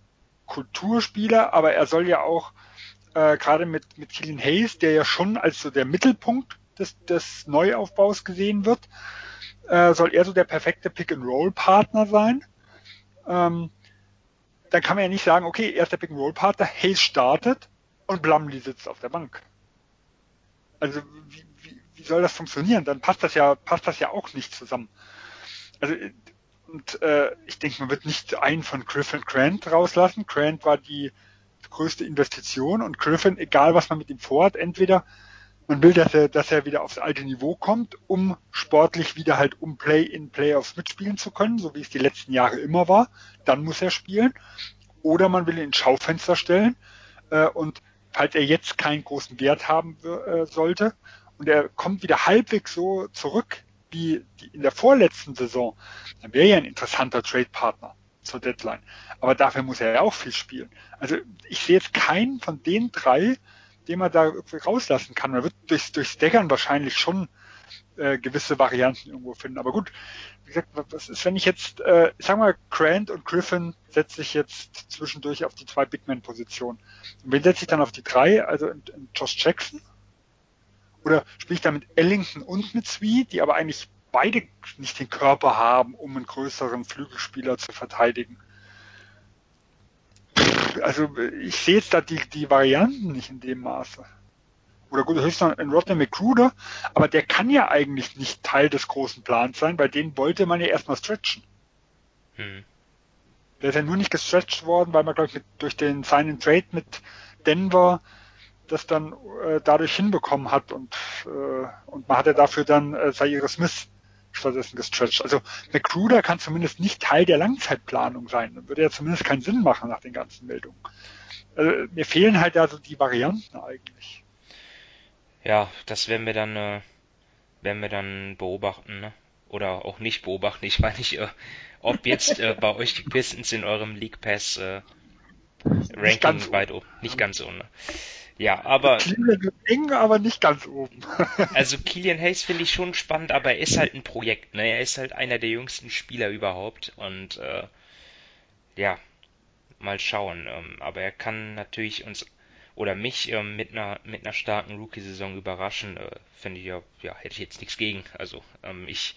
Kulturspieler, aber er soll ja auch äh, gerade mit, mit Killian Hayes, der ja schon als so der Mittelpunkt des, des Neuaufbaus gesehen wird, äh, soll er so der perfekte Pick-and-Roll-Partner sein. Ähm, dann kann man ja nicht sagen, okay, er ist der Pick-and-Roll-Partner, Hayes startet und Blumley sitzt auf der Bank. Also wie, wie, wie soll das funktionieren? Dann passt das ja, passt das ja auch nicht zusammen. Also und äh, ich denke, man wird nicht einen von Griffin Grant rauslassen. Grant war die größte Investition und Griffin, egal was man mit ihm vorhat, entweder man will, dass er, dass er wieder aufs alte Niveau kommt, um sportlich wieder halt um Play-in Playoffs mitspielen zu können, so wie es die letzten Jahre immer war. Dann muss er spielen. Oder man will ihn ins Schaufenster stellen äh, und falls er jetzt keinen großen Wert haben äh, sollte und er kommt wieder halbwegs so zurück wie in der vorletzten Saison, dann wäre ja ein interessanter Trade-Partner. zur Deadline. Aber dafür muss er ja auch viel spielen. Also ich sehe jetzt keinen von den drei, den man da rauslassen kann. Man wird durch, durch Staggern wahrscheinlich schon äh, gewisse Varianten irgendwo finden. Aber gut, wie gesagt, was ist, wenn ich jetzt, äh, ich sag mal, Grant und Griffin setze ich jetzt zwischendurch auf die zwei Big Man-Positionen. Und wen setze ich dann auf die drei? Also in, in Josh Jackson? Oder spiele ich da mit Ellington und mit Swie, die aber eigentlich beide nicht den Körper haben, um einen größeren Flügelspieler zu verteidigen? Also ich sehe jetzt da die, die Varianten nicht in dem Maße oder gut, höchstens ein Rodney McCruder, aber der kann ja eigentlich nicht Teil des großen Plans sein, weil den wollte man ja erstmal stretchen. Hm. Der ist ja nur nicht gestretched worden, weil man, glaube ich, durch den Sign Trade mit Denver das dann äh, dadurch hinbekommen hat und, äh, und man hatte dafür dann äh, Zaire Smith stattdessen gestretched. Also McCruder kann zumindest nicht Teil der Langzeitplanung sein. Dann würde ja zumindest keinen Sinn machen nach den ganzen Meldungen. Also, mir fehlen halt also die Varianten eigentlich ja, das werden wir dann, äh, werden wir dann beobachten, ne? Oder auch nicht beobachten. Ich weiß nicht, äh, ob jetzt äh, bei euch die Pistons in eurem League Pass äh, Ranking weit oben, nicht ganz oben. Ne? Ja, aber. eng, aber nicht ganz oben. also Killian Hayes finde ich schon spannend, aber er ist halt ein Projekt, ne? Er ist halt einer der jüngsten Spieler überhaupt und äh, ja, mal schauen. Ähm, aber er kann natürlich uns oder mich ähm, mit einer mit einer starken Rookie-Saison überraschen, äh, finde ich ja, ja, hätte ich jetzt nichts gegen. Also ähm, ich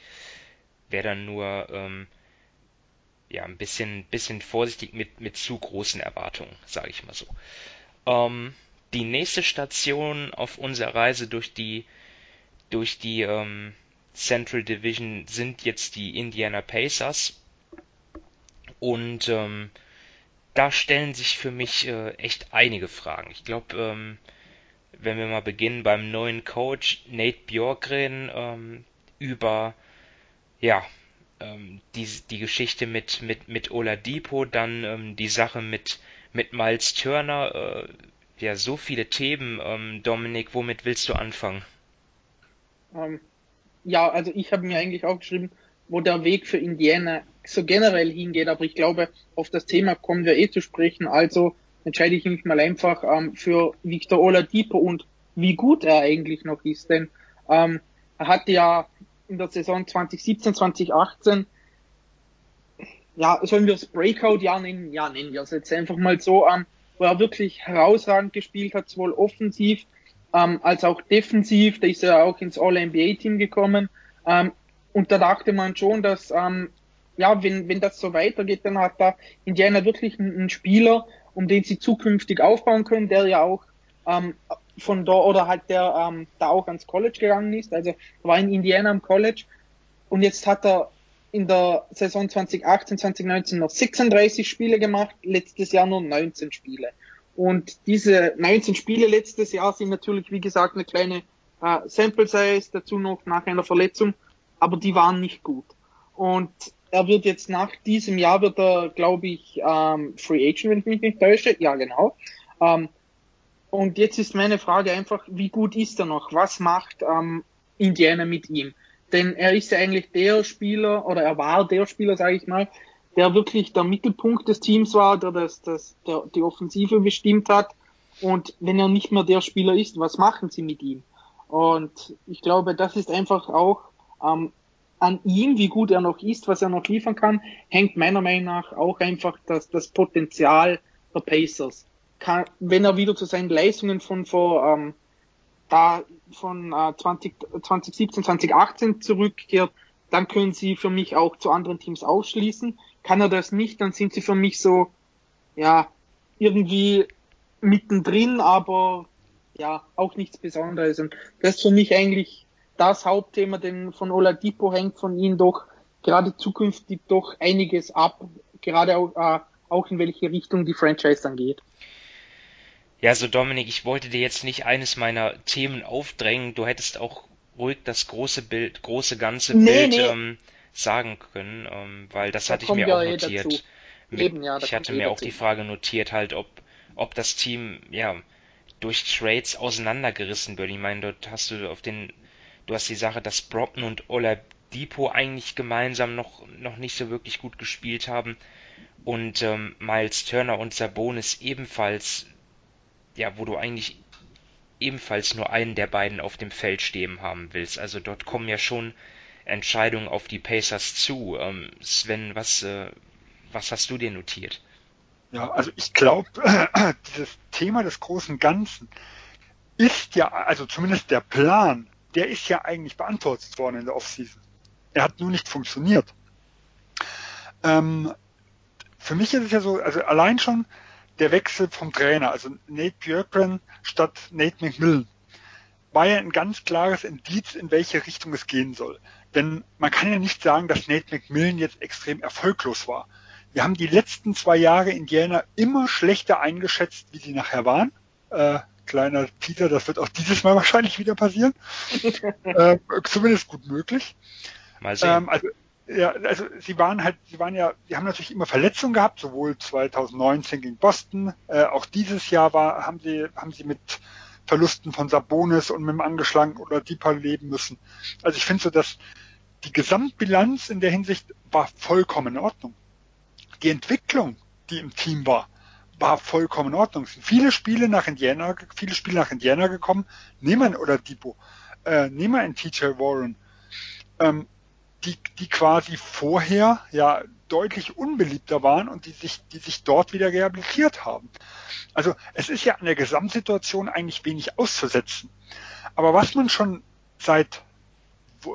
wäre dann nur ähm, ja ein bisschen bisschen vorsichtig mit mit zu großen Erwartungen, sage ich mal so. Ähm, die nächste Station auf unserer Reise durch die durch die ähm, Central Division sind jetzt die Indiana Pacers und ähm, da stellen sich für mich äh, echt einige Fragen. Ich glaube, ähm, wenn wir mal beginnen beim neuen Coach Nate Bjorkgren ähm, über ja ähm, die, die Geschichte mit mit mit Oladipo, dann ähm, die Sache mit mit Miles Turner, äh, ja so viele Themen. Ähm, Dominik, womit willst du anfangen? Ähm, ja, also ich habe mir eigentlich aufgeschrieben, wo der Weg für Indiana so generell hingeht, aber ich glaube, auf das Thema kommen wir eh zu sprechen. Also entscheide ich mich mal einfach ähm, für Victor Oladipo und wie gut er eigentlich noch ist, denn ähm, er hatte ja in der Saison 2017, 2018 ja, sollen wir es Breakout-Jahr nennen? Ja, nennen wir es jetzt einfach mal so, ähm, wo er wirklich herausragend gespielt hat, sowohl offensiv ähm, als auch defensiv. Da ist er auch ins All-NBA-Team gekommen. Ähm, und da dachte man schon, dass ähm, ja, wenn, wenn das so weitergeht, dann hat da Indiana wirklich einen, einen Spieler, um den sie zukünftig aufbauen können, der ja auch ähm, von da oder halt der ähm, da auch ans College gegangen ist, also war in Indiana am College und jetzt hat er in der Saison 2018, 2019 noch 36 Spiele gemacht, letztes Jahr nur 19 Spiele. Und diese 19 Spiele letztes Jahr sind natürlich, wie gesagt, eine kleine äh, Sample Size, dazu noch nach einer Verletzung, aber die waren nicht gut. Und er wird jetzt nach diesem Jahr wird er, glaube ich, ähm, Free Agent, wenn ich mich nicht täusche. Ja, genau. Ähm, und jetzt ist meine Frage einfach, wie gut ist er noch? Was macht ähm, Indiana mit ihm? Denn er ist ja eigentlich der Spieler, oder er war der Spieler, sage ich mal, der wirklich der Mittelpunkt des Teams war, der, das, das, der die Offensive bestimmt hat. Und wenn er nicht mehr der Spieler ist, was machen sie mit ihm? Und ich glaube, das ist einfach auch ähm, an ihm, wie gut er noch ist, was er noch liefern kann, hängt meiner Meinung nach auch einfach das, das Potenzial der Pacers. Kann, wenn er wieder zu seinen Leistungen von vor ähm, da von äh, 20, 2017, 2018 zurückkehrt, dann können sie für mich auch zu anderen Teams ausschließen. Kann er das nicht, dann sind sie für mich so, ja, irgendwie mittendrin, aber ja, auch nichts Besonderes. Und das ist für mich eigentlich das Hauptthema, denn von Oladipo hängt von ihm doch gerade zukünftig doch einiges ab, gerade auch, äh, auch in welche Richtung die Franchise dann geht. Ja, so Dominik, ich wollte dir jetzt nicht eines meiner Themen aufdrängen. Du hättest auch ruhig das große Bild, große ganze nee, Bild nee. Ähm, sagen können, ähm, weil das da hatte ich mir auch notiert. Mit, Eben, ja, ich hatte mir auch dazu. die Frage notiert, halt, ob, ob das Team, ja, durch Trades auseinandergerissen wird. Ich meine, dort hast du auf den du hast die Sache, dass Brockton und Depot eigentlich gemeinsam noch, noch nicht so wirklich gut gespielt haben und ähm, Miles Turner und Sabonis ebenfalls, ja, wo du eigentlich ebenfalls nur einen der beiden auf dem Feld stehen haben willst. Also dort kommen ja schon Entscheidungen auf die Pacers zu. Ähm, Sven, was, äh, was hast du dir notiert? Ja, also ich glaube, dieses Thema des großen Ganzen ist ja, also zumindest der Plan, der ist ja eigentlich beantwortet worden in der Offseason. Er hat nur nicht funktioniert. Ähm, für mich ist es ja so, also allein schon der Wechsel vom Trainer, also Nate Björkren statt Nate McMillan, war ja ein ganz klares Indiz, in welche Richtung es gehen soll. Denn man kann ja nicht sagen, dass Nate McMillan jetzt extrem erfolglos war. Wir haben die letzten zwei Jahre Indiana immer schlechter eingeschätzt, wie sie nachher waren. Äh, kleiner Peter, das wird auch dieses Mal wahrscheinlich wieder passieren. äh, zumindest gut möglich. Mal sehen. Ähm, also, ja, also sie waren halt, sie waren ja, sie haben natürlich immer Verletzungen gehabt, sowohl 2019 gegen Boston, äh, auch dieses Jahr war, haben sie, haben sie mit Verlusten von Sabonis und mit dem angeschlagenen oder Deeper leben müssen. Also ich finde so, dass die Gesamtbilanz in der Hinsicht war vollkommen in Ordnung. Die Entwicklung, die im Team war, war vollkommen in Ordnung. Es sind viele Spiele nach Indiana, viele Spiele nach Indiana gekommen. Nehmen oder Depot, äh, nehmen einen TJ Warren, ähm, die, die quasi vorher ja deutlich unbeliebter waren und die sich, die sich dort wieder rehabilitiert haben. Also es ist ja an der Gesamtsituation eigentlich wenig auszusetzen. Aber was man schon seit,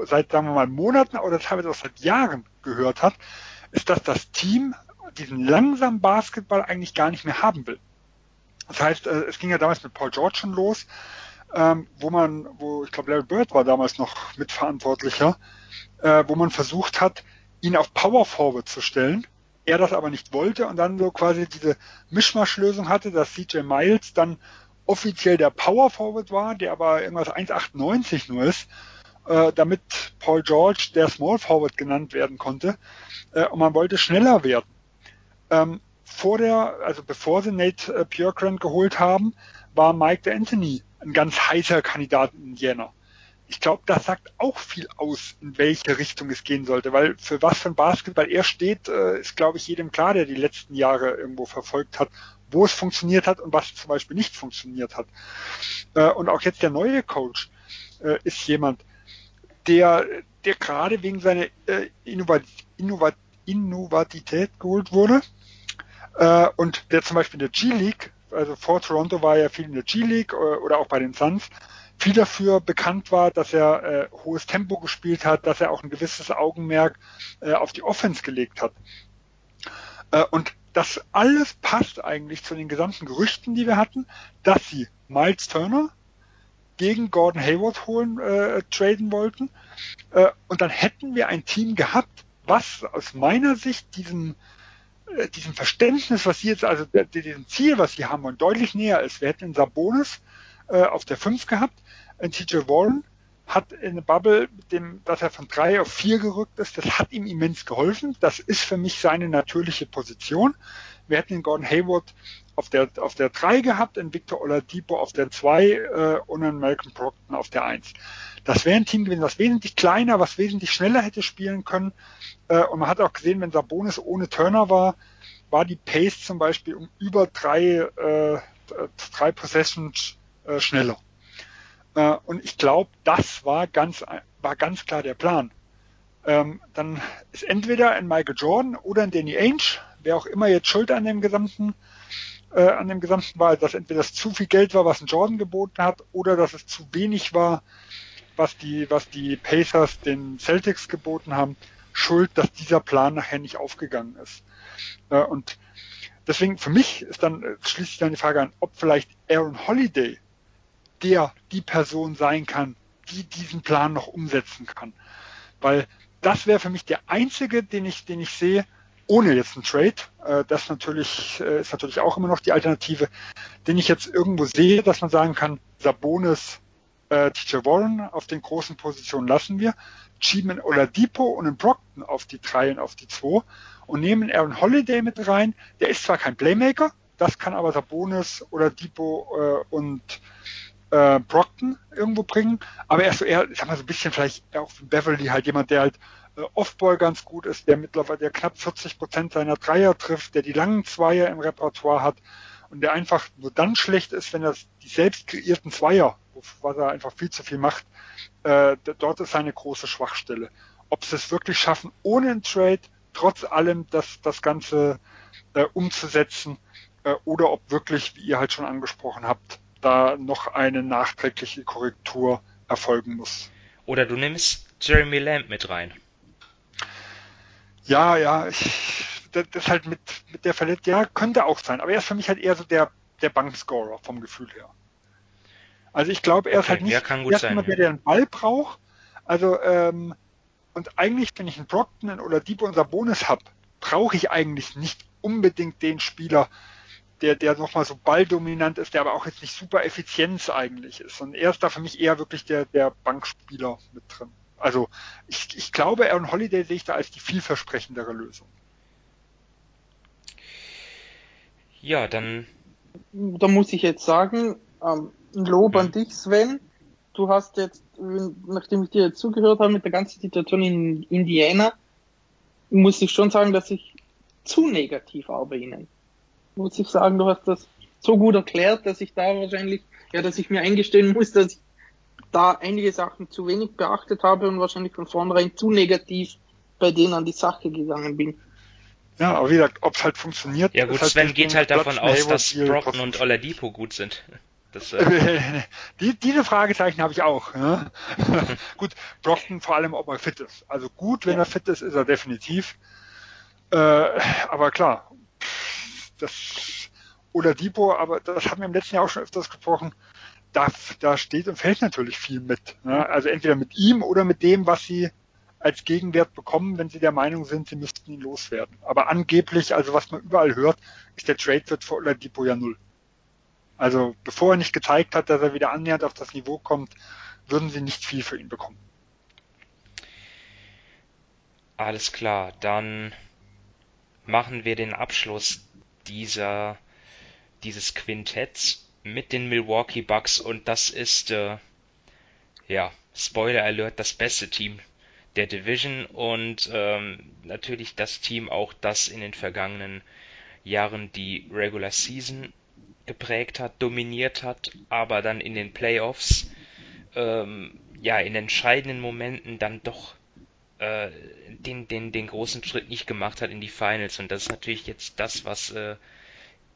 seit sagen wir mal Monaten oder teilweise auch seit Jahren gehört hat, ist, dass das Team diesen langsamen Basketball eigentlich gar nicht mehr haben will. Das heißt, äh, es ging ja damals mit Paul George schon los, ähm, wo man, wo ich glaube Larry Bird war damals noch mitverantwortlicher, äh, wo man versucht hat, ihn auf Power Forward zu stellen. Er das aber nicht wollte und dann so quasi diese Mischmaschlösung hatte, dass CJ Miles dann offiziell der Power Forward war, der aber irgendwas 1,98 nur ist, äh, damit Paul George der Small Forward genannt werden konnte. Äh, und man wollte schneller werden. Ähm, vor der, also bevor sie Nate äh, Björkren geholt haben, war Mike Anthony ein ganz heißer Kandidat in Jena. Ich glaube, das sagt auch viel aus, in welche Richtung es gehen sollte, weil für was für ein Basketball er steht, äh, ist, glaube ich, jedem klar, der die letzten Jahre irgendwo verfolgt hat, wo es funktioniert hat und was zum Beispiel nicht funktioniert hat. Äh, und auch jetzt der neue Coach äh, ist jemand, der, der gerade wegen seiner Innovat Innovat Innovatität geholt wurde und der zum Beispiel in der G-League, also vor Toronto war er viel in der G-League äh, oder auch bei den Suns, viel dafür bekannt war, dass er äh, hohes Tempo gespielt hat, dass er auch ein gewisses Augenmerk äh, auf die Offense gelegt hat. Äh, und das alles passt eigentlich zu den gesamten Gerüchten, die wir hatten, dass sie Miles Turner gegen Gordon Hayward holen, äh, traden wollten. Äh, und dann hätten wir ein Team gehabt, was aus meiner Sicht diesem diesem Verständnis, was sie jetzt, also diesem Ziel, was sie haben, und deutlich näher ist. Wir hätten einen Sabonis äh, auf der 5 gehabt, ein TJ Warren hat in Bubble, mit dem, dass er von 3 auf 4 gerückt ist, das hat ihm immens geholfen. Das ist für mich seine natürliche Position. Wir hätten den Gordon Hayward auf der, auf der 3 gehabt, einen Victor Oladipo auf der 2 äh, und einen Malcolm Procton auf der 1. Das wäre ein Team gewesen, das wesentlich kleiner, was wesentlich schneller hätte spielen können. Äh, und man hat auch gesehen, wenn Sabonis ohne Turner war, war die Pace zum Beispiel um über drei, äh, drei Possessions äh, schneller. Äh, und ich glaube, das war ganz, war ganz klar der Plan. Ähm, dann ist entweder ein Michael Jordan oder ein Danny Ainge, wer auch immer jetzt schuld an dem gesamten äh, an dem gesamten war, dass entweder das zu viel Geld war, was ein Jordan geboten hat, oder dass es zu wenig war, was die, was die Pacers den Celtics geboten haben, schuld, dass dieser Plan nachher nicht aufgegangen ist. Äh, und deswegen für mich ist dann äh, schließt sich dann die Frage an, ob vielleicht Aaron Holiday der die Person sein kann, die diesen Plan noch umsetzen kann. Weil das wäre für mich der einzige, den ich, den ich sehe, ohne jetzt einen Trade. Äh, das natürlich äh, ist natürlich auch immer noch die Alternative, den ich jetzt irgendwo sehe, dass man sagen kann, Sabonis, äh, TJ Warren auf den großen Positionen lassen wir, schieben oder Depot und einen Brockton auf die drei und auf die zwei und nehmen Aaron Holiday mit rein. Der ist zwar kein Playmaker, das kann aber Sabonis oder Depot äh, und Brockton irgendwo bringen, aber er ist so eher, ich sag mal so ein bisschen vielleicht auch Beverly halt jemand, der halt Offball ganz gut ist, der mittlerweile der knapp 40 Prozent seiner Dreier trifft, der die langen Zweier im Repertoire hat und der einfach nur dann schlecht ist, wenn er die selbst kreierten Zweier, was er einfach viel zu viel macht, äh, dort ist seine große Schwachstelle. Ob sie es wirklich schaffen, ohne einen Trade, trotz allem das, das Ganze äh, umzusetzen, äh, oder ob wirklich, wie ihr halt schon angesprochen habt, da noch eine nachträgliche Korrektur erfolgen muss. Oder du nimmst Jeremy Lamb mit rein. Ja, ja, ich, das, das halt mit, mit der Verletzung, ja, könnte auch sein, aber er ist für mich halt eher so der, der Bankscorer vom Gefühl her. Also ich glaube, er okay, ist halt nicht ja, kann gut sein, der, der einen Ball braucht. Also, ähm, und eigentlich, wenn ich einen Brockton oder Diepo unser Bonus habe, brauche ich eigentlich nicht unbedingt den Spieler, der, der nochmal so balldominant ist, der aber auch jetzt nicht super Effizienz eigentlich ist. Und er ist da für mich eher wirklich der, der Bankspieler mit drin. Also ich, ich glaube, Aaron Holiday sehe ich da als die vielversprechendere Lösung. Ja, dann. Da muss ich jetzt sagen, ähm, ein Lob an dich, Sven. Du hast jetzt, nachdem ich dir jetzt zugehört habe mit der ganzen Situation in Indiana, muss ich schon sagen, dass ich zu negativ war bei ihnen muss ich sagen, du hast das so gut erklärt, dass ich da wahrscheinlich, ja, dass ich mir eingestehen muss, dass ich da einige Sachen zu wenig beachtet habe und wahrscheinlich von vornherein zu negativ bei denen an die Sache gegangen bin. Ja, aber wie gesagt, ob es halt funktioniert. Ja gut, halt Sven geht halt davon aus, dass Brockton und Oladipo gut sind. Das, äh die, diese Fragezeichen habe ich auch. Ne? gut, Brockton vor allem, ob er fit ist. Also gut, wenn ja. er fit ist, ist er definitiv. Äh, aber klar, das Depot, aber das haben wir im letzten Jahr auch schon öfters gesprochen. Da, da steht und fällt natürlich viel mit. Ne? Also entweder mit ihm oder mit dem, was sie als Gegenwert bekommen, wenn sie der Meinung sind, sie müssten ihn loswerden. Aber angeblich, also was man überall hört, ist der Trade wird für Oladipo ja null. Also bevor er nicht gezeigt hat, dass er wieder annähernd auf das Niveau kommt, würden sie nicht viel für ihn bekommen. Alles klar, dann machen wir den Abschluss dieser, dieses Quintetts mit den Milwaukee Bucks und das ist, äh, ja, Spoiler Alert, das beste Team der Division und ähm, natürlich das Team auch, das in den vergangenen Jahren die Regular Season geprägt hat, dominiert hat, aber dann in den Playoffs ähm, ja in entscheidenden Momenten dann doch äh, den, den, den großen Schritt nicht gemacht hat in die Finals. Und das ist natürlich jetzt das, was äh,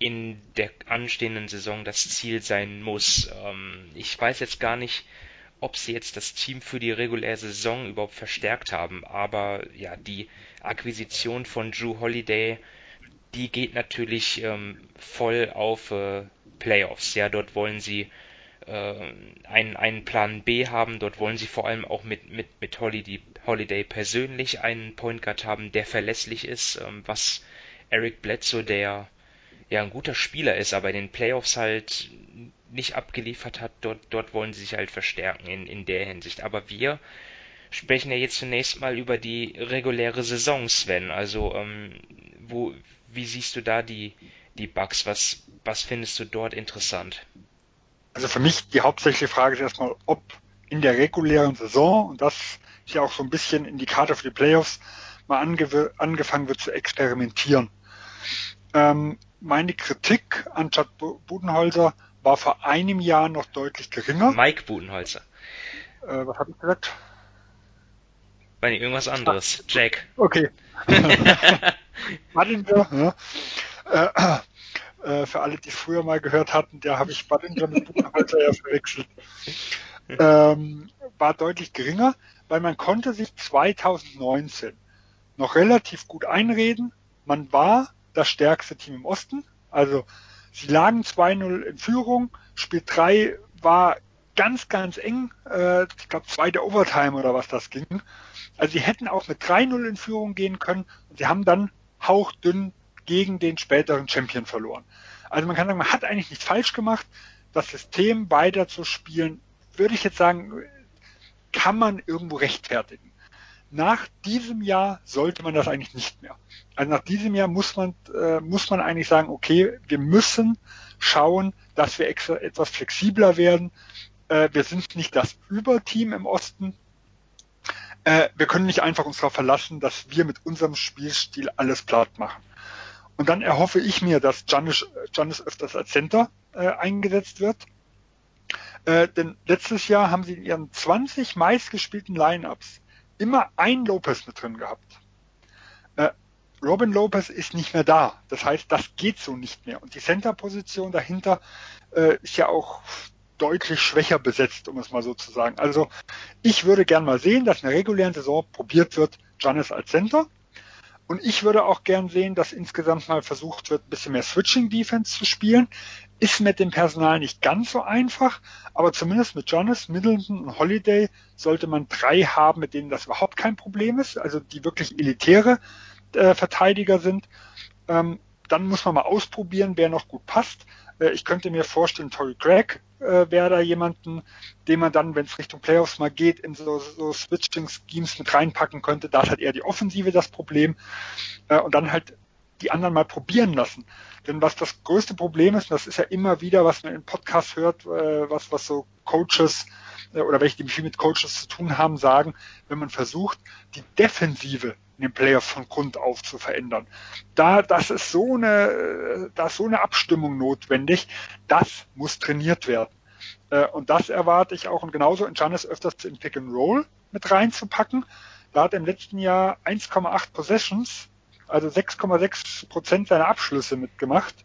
in der anstehenden Saison das Ziel sein muss. Ähm, ich weiß jetzt gar nicht, ob sie jetzt das Team für die reguläre Saison überhaupt verstärkt haben, aber ja, die Akquisition von Drew Holiday, die geht natürlich ähm, voll auf äh, Playoffs. Ja, dort wollen sie äh, einen, einen Plan B haben. Dort wollen sie vor allem auch mit, mit, mit Holiday, Holiday persönlich einen Point Guard haben, der verlässlich ist, ähm, was Eric Bledsoe, der ja ein guter Spieler ist, aber in den Playoffs halt nicht abgeliefert hat, dort, dort wollen sie sich halt verstärken in, in der Hinsicht. Aber wir sprechen ja jetzt zunächst mal über die reguläre Saison, Sven. Also, ähm, wo, wie siehst du da die, die Bugs? Was, was findest du dort interessant? Also für mich die hauptsächliche Frage ist erstmal, ob in der regulären Saison, und das ist ja auch so ein bisschen Indikator für die Playoffs, mal ange angefangen wird zu experimentieren. Ähm, meine Kritik an Chad Budenholzer war vor einem Jahr noch deutlich geringer. Mike Budenholzer. Äh, was habe ich gesagt? Bei irgendwas anderes. Jack. Okay. Budinger, ja. Äh, äh, für alle, die es früher mal gehört hatten, der habe ich Budinger mit Budenholzer ja verwechselt. Ähm, war deutlich geringer, weil man konnte sich 2019 noch relativ gut einreden. Man war das stärkste Team im Osten. Also sie lagen 2-0 in Führung. Spiel 3 war ganz, ganz eng. Äh, ich glaube, zweite Overtime oder was das ging. Also sie hätten auch mit 3-0 in Führung gehen können. Und sie haben dann hauchdünn gegen den späteren Champion verloren. Also man kann sagen, man hat eigentlich nichts falsch gemacht. Das System weiter zu spielen, würde ich jetzt sagen, kann man irgendwo rechtfertigen nach diesem Jahr sollte man das eigentlich nicht mehr. Also nach diesem Jahr muss man, äh, muss man eigentlich sagen, okay, wir müssen schauen, dass wir etwas flexibler werden. Äh, wir sind nicht das Überteam im Osten. Äh, wir können nicht einfach uns darauf verlassen, dass wir mit unserem Spielstil alles platt machen. Und dann erhoffe ich mir, dass Janis, Janis öfters als Center äh, eingesetzt wird. Äh, denn letztes Jahr haben sie in ihren 20 meistgespielten Lineups immer ein Lopez mit drin gehabt. Äh, Robin Lopez ist nicht mehr da. Das heißt, das geht so nicht mehr. Und die Center-Position dahinter äh, ist ja auch deutlich schwächer besetzt, um es mal so zu sagen. Also ich würde gern mal sehen, dass in der regulären Saison probiert wird, Janis als Center. Und ich würde auch gern sehen, dass insgesamt mal versucht wird, ein bisschen mehr Switching-Defense zu spielen. Ist mit dem Personal nicht ganz so einfach, aber zumindest mit Jonas, Middleton und Holiday sollte man drei haben, mit denen das überhaupt kein Problem ist, also die wirklich elitäre äh, Verteidiger sind. Ähm, dann muss man mal ausprobieren, wer noch gut passt. Äh, ich könnte mir vorstellen, Tory Craig äh, wäre da jemanden, den man dann, wenn es Richtung Playoffs mal geht, in so, so Switching-Schemes mit reinpacken könnte. Da hat eher die Offensive das Problem. Äh, und dann halt die anderen mal probieren lassen. Denn was das größte Problem ist, und das ist ja immer wieder, was man in Podcasts hört, äh, was, was so Coaches äh, oder welche, die viel mit Coaches zu tun haben, sagen, wenn man versucht, die Defensive in den Playoffs von Grund auf zu verändern. Da, das ist so eine, äh, da ist so eine Abstimmung notwendig. Das muss trainiert werden. Und das erwarte ich auch und genauso in Janis öfters in Pick and Roll mit reinzupacken. Da hat im letzten Jahr 1,8 Possessions also 6,6 Prozent seiner Abschlüsse mitgemacht.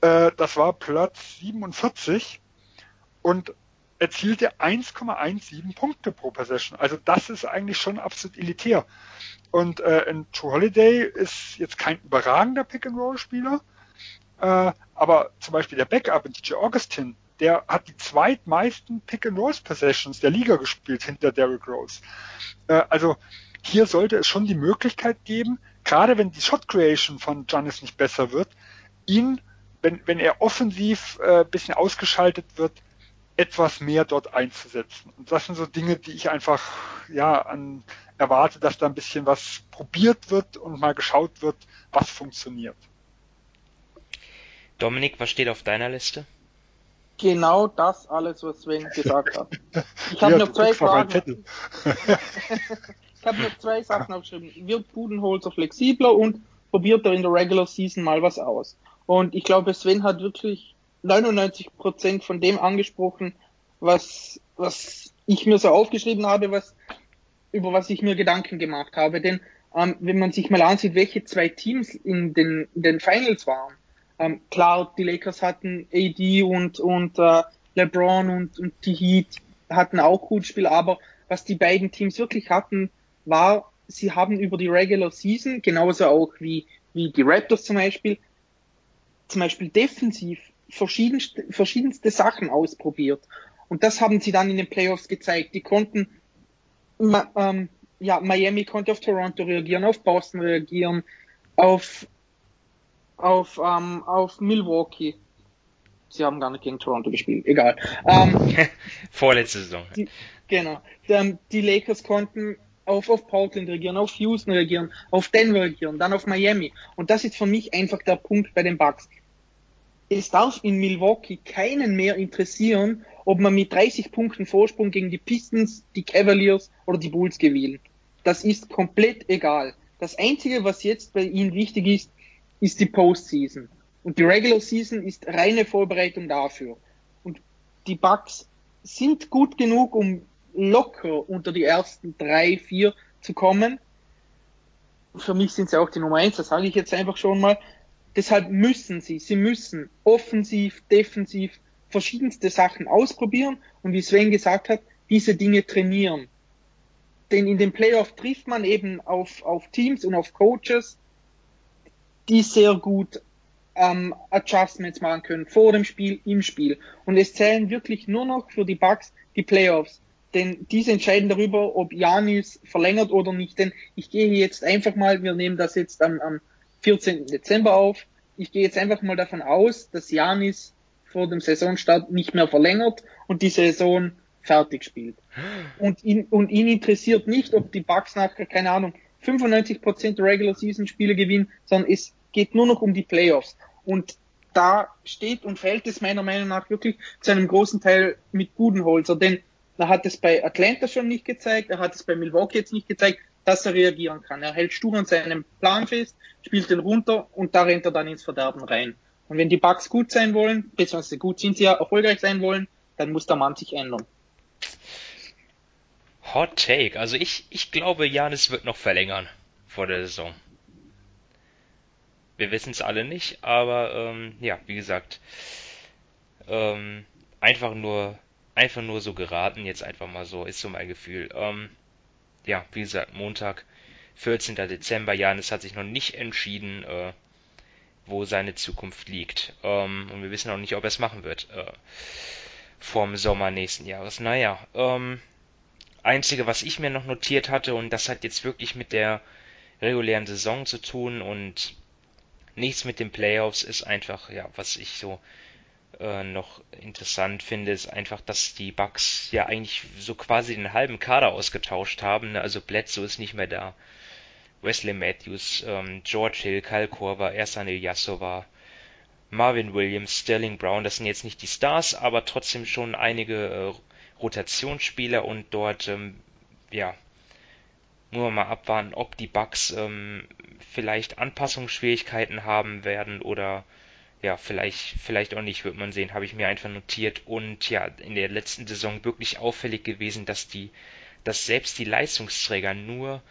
Äh, das war Platz 47 und erzielte 1,17 Punkte pro Possession. Also das ist eigentlich schon absolut elitär. Und äh, in True Holiday ist jetzt kein überragender Pick-and-Roll-Spieler, äh, aber zum Beispiel der Backup in DJ Augustin, der hat die zweitmeisten Pick-and-Rolls-Possessions der Liga gespielt hinter Derrick Rose. Äh, also hier sollte es schon die Möglichkeit geben, gerade wenn die Shot Creation von Giannis nicht besser wird, ihn, wenn, wenn er offensiv äh, bisschen ausgeschaltet wird, etwas mehr dort einzusetzen. Und das sind so Dinge, die ich einfach ja an erwarte, dass da ein bisschen was probiert wird und mal geschaut wird, was funktioniert. Dominik, was steht auf deiner Liste? Genau das alles, was Sven gesagt hat. Ich habe ja, noch zwei Fragen. Ich habe noch zwei Sachen aufgeschrieben. Wird Budenholzer flexibler und probiert er in der Regular Season mal was aus? Und ich glaube, Sven hat wirklich 99 Prozent von dem angesprochen, was, was ich mir so aufgeschrieben habe, was, über was ich mir Gedanken gemacht habe. Denn ähm, wenn man sich mal ansieht, welche zwei Teams in den, in den Finals waren, ähm, klar, die Lakers hatten AD und, und äh, LeBron und, und die Heat hatten auch gut Spiel, aber was die beiden Teams wirklich hatten, war, sie haben über die Regular Season, genauso auch wie, wie die Raptors zum Beispiel, zum Beispiel defensiv verschiedenste, verschiedenste Sachen ausprobiert. Und das haben sie dann in den Playoffs gezeigt. Die konnten, ähm, ja, Miami konnte auf Toronto reagieren, auf Boston reagieren, auf, auf, ähm, auf Milwaukee. Sie haben gar nicht gegen Toronto gespielt, egal. Ähm, Vorletzte Saison. Die, genau. Die, die Lakers konnten auf, auf Portland reagieren, auf Houston reagieren, auf Denver reagieren, dann auf Miami. Und das ist für mich einfach der Punkt bei den Bucks. Es darf in Milwaukee keinen mehr interessieren, ob man mit 30 Punkten Vorsprung gegen die Pistons, die Cavaliers oder die Bulls gewinnt. Das ist komplett egal. Das Einzige, was jetzt bei ihnen wichtig ist, ist die Postseason. Und die Regular Season ist reine Vorbereitung dafür. Und die Bucks sind gut genug, um locker unter die ersten drei, vier zu kommen. Für mich sind sie auch die Nummer eins, das sage ich jetzt einfach schon mal. Deshalb müssen sie, sie müssen offensiv, defensiv verschiedenste Sachen ausprobieren und wie Sven gesagt hat, diese Dinge trainieren. Denn in den Playoff trifft man eben auf, auf Teams und auf Coaches, die sehr gut ähm, Adjustments machen können, vor dem Spiel, im Spiel. Und es zählen wirklich nur noch für die Bugs die Playoffs denn diese entscheiden darüber, ob Janis verlängert oder nicht. Denn ich gehe jetzt einfach mal, wir nehmen das jetzt am, am 14. Dezember auf, ich gehe jetzt einfach mal davon aus, dass Janis vor dem Saisonstart nicht mehr verlängert und die Saison fertig spielt. Und ihn, und ihn interessiert nicht, ob die Bucks nachher, keine Ahnung, 95% der Regular Season Spiele gewinnen, sondern es geht nur noch um die Playoffs. Und da steht und fällt es meiner Meinung nach wirklich zu einem großen Teil mit Budenholzer, denn er hat es bei Atlanta schon nicht gezeigt, er hat es bei Milwaukee jetzt nicht gezeigt, dass er reagieren kann. Er hält stur an seinem Plan fest, spielt den runter und da rennt er dann ins Verderben rein. Und wenn die Bugs gut sein wollen, beziehungsweise gut sind sie ja, erfolgreich sein wollen, dann muss der Mann sich ändern. Hot Take. Also ich, ich glaube, Janis wird noch verlängern vor der Saison. Wir wissen es alle nicht, aber ähm, ja, wie gesagt, ähm, einfach nur, einfach nur so geraten, jetzt einfach mal so, ist so mein Gefühl. Ähm, ja, wie gesagt, Montag, 14. Dezember. Janis hat sich noch nicht entschieden, äh, wo seine Zukunft liegt. Ähm, und wir wissen auch nicht, ob er es machen wird. Äh, vorm Sommer nächsten Jahres. Naja, ähm, einzige, was ich mir noch notiert hatte, und das hat jetzt wirklich mit der regulären Saison zu tun und nichts mit den Playoffs, ist einfach, ja, was ich so äh, noch interessant finde, ist einfach, dass die Bucks ja eigentlich so quasi den halben Kader ausgetauscht haben. Ne? Also Bledsoe ist nicht mehr da. Wesley Matthews, ähm, George Hill, Kyle Korver, Ersan Ilyasova, Marvin Williams, Sterling Brown, das sind jetzt nicht die Stars, aber trotzdem schon einige äh, Rotationsspieler und dort, ähm, ja, muss man mal abwarten, ob die Bucks ähm, vielleicht Anpassungsschwierigkeiten haben werden oder ja, vielleicht, vielleicht auch nicht, wird man sehen, habe ich mir einfach notiert. Und ja, in der letzten Saison wirklich auffällig gewesen, dass die, dass selbst die Leistungsträger nur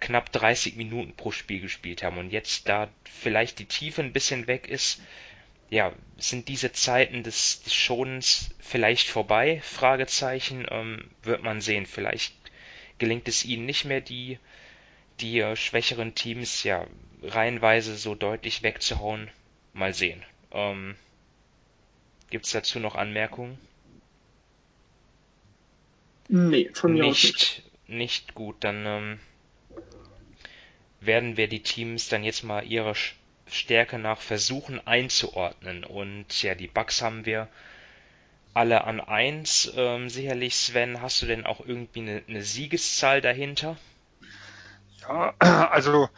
knapp 30 Minuten pro Spiel gespielt haben. Und jetzt, da vielleicht die Tiefe ein bisschen weg ist, ja, sind diese Zeiten des, des Schonens vielleicht vorbei? Fragezeichen, ähm, wird man sehen. Vielleicht gelingt es ihnen nicht mehr, die, die äh, schwächeren Teams ja reihenweise so deutlich wegzuhauen. Mal sehen. Ähm, Gibt es dazu noch Anmerkungen? Nee, von mir nicht, nicht. Nicht gut, dann ähm, werden wir die Teams dann jetzt mal ihrer Stärke nach versuchen einzuordnen. Und ja, die Bugs haben wir alle an eins. Ähm, sicherlich, Sven, hast du denn auch irgendwie eine, eine Siegeszahl dahinter? Ja, also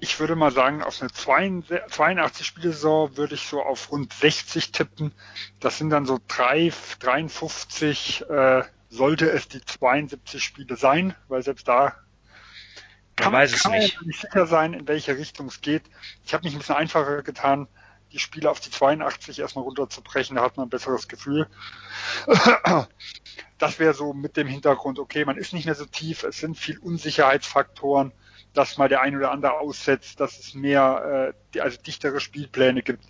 ich würde mal sagen, auf eine 82 Spielsaison würde ich so auf rund 60 tippen. Das sind dann so 3, 53, äh, sollte es die 72 Spiele sein, weil selbst da kann man, kann man nicht. nicht sicher sein, in welche Richtung es geht. Ich habe mich ein bisschen einfacher getan, die Spiele auf die 82 erstmal runterzubrechen, da hat man ein besseres Gefühl. Das wäre so mit dem Hintergrund, okay, man ist nicht mehr so tief, es sind viel Unsicherheitsfaktoren, dass mal der ein oder andere aussetzt, dass es mehr, äh, also dichtere Spielpläne gibt,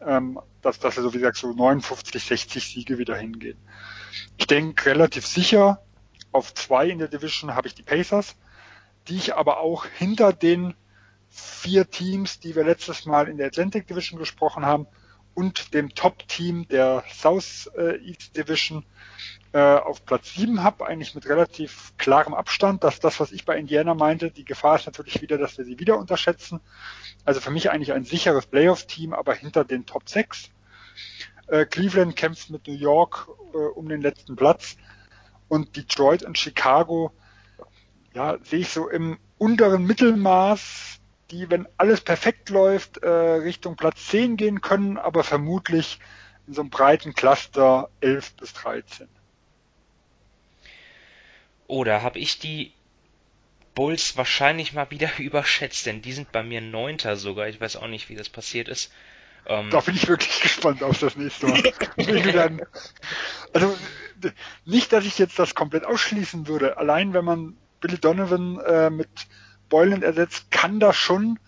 ähm, dass, dass er so wie gesagt so 59, 60 Siege wieder hingehen. Ich denke relativ sicher, auf zwei in der Division habe ich die Pacers die ich aber auch hinter den vier Teams, die wir letztes Mal in der Atlantic Division gesprochen haben, und dem Top-Team der South äh, East Division äh, auf Platz 7 habe, eigentlich mit relativ klarem Abstand. Das ist das, was ich bei Indiana meinte. Die Gefahr ist natürlich wieder, dass wir sie wieder unterschätzen. Also für mich eigentlich ein sicheres Playoff-Team, aber hinter den Top 6. Äh, Cleveland kämpft mit New York äh, um den letzten Platz und Detroit und Chicago ja, sehe ich so im unteren Mittelmaß, die, wenn alles perfekt läuft, äh, Richtung Platz 10 gehen können, aber vermutlich in so einem breiten Cluster 11 bis 13. Oder habe ich die Bulls wahrscheinlich mal wieder überschätzt, denn die sind bei mir Neunter sogar. Ich weiß auch nicht, wie das passiert ist. Ähm, da bin ich wirklich gespannt auf das nächste Mal. dann, also nicht, dass ich jetzt das komplett ausschließen würde. Allein wenn man Billy Donovan äh, mit Boyland ersetzt, kann das schon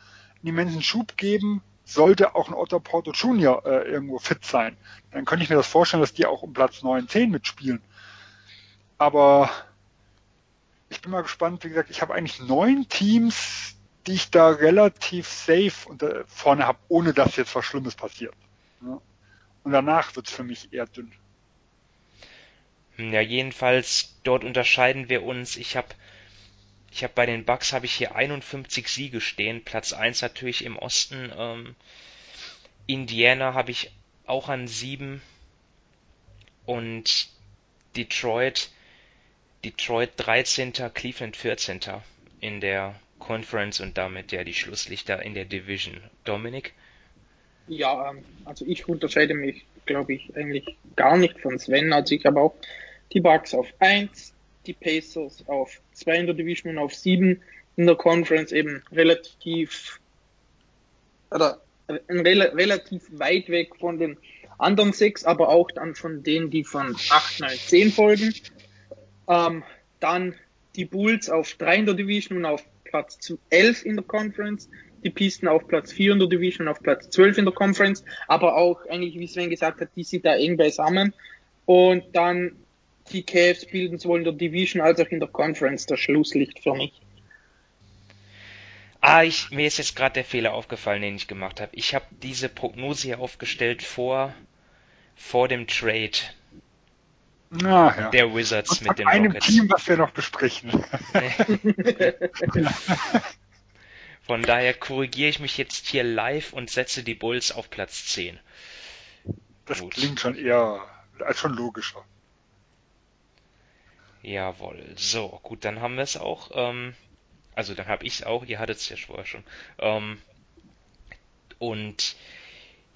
einen immensen Schub geben, sollte auch ein Otto Porto Jr. Äh, irgendwo fit sein. Dann könnte ich mir das vorstellen, dass die auch um Platz 9, 10 mitspielen. Aber ich bin mal gespannt, wie gesagt, ich habe eigentlich neun Teams, die ich da relativ safe unter, vorne habe, ohne dass jetzt was Schlimmes passiert. Ja. Und danach wird es für mich eher dünn. Ja, jedenfalls, dort unterscheiden wir uns. Ich habe ich habe bei den Bucks habe ich hier 51 Siege stehen, Platz 1 natürlich im Osten. Ähm, Indiana habe ich auch an 7 und Detroit Detroit 13. Cleveland 14. in der Conference und damit ja die Schlusslichter in der Division. Dominik? Ja, ähm, also ich unterscheide mich, glaube ich, eigentlich gar nicht von Sven. Also ich habe auch die Bucks auf 1, die Pacers auf 2 in der Division und auf 7 in der Conference eben relativ oder rel relativ weit weg von den anderen sechs, aber auch dann von denen, die von 8, 9, 10 folgen. Ähm, dann die Bulls auf 3 in der Division und auf Platz 11 in der Conference. Die Pisten auf Platz 4 in der Division und auf Platz 12 in der Conference. Aber auch eigentlich, wie Sven gesagt hat, die sind da eng beisammen. Und dann die Cavs bilden sowohl in der Division als auch in der Conference das Schlusslicht für mich. Ah, ich, mir ist jetzt gerade der Fehler aufgefallen, den ich gemacht habe. Ich habe diese Prognose hier aufgestellt vor, vor dem Trade Ah, ja. der Wizards Und mit den einem Rockets. Team, was wir noch besprechen. Von daher korrigiere ich mich jetzt hier live und setze die Bulls auf Platz 10. Das Gut. klingt schon eher als schon logischer. Jawohl. So, gut, dann haben wir es auch. Ähm, also dann habe ich es auch, ihr hattet es ja vorher schon. Ähm, und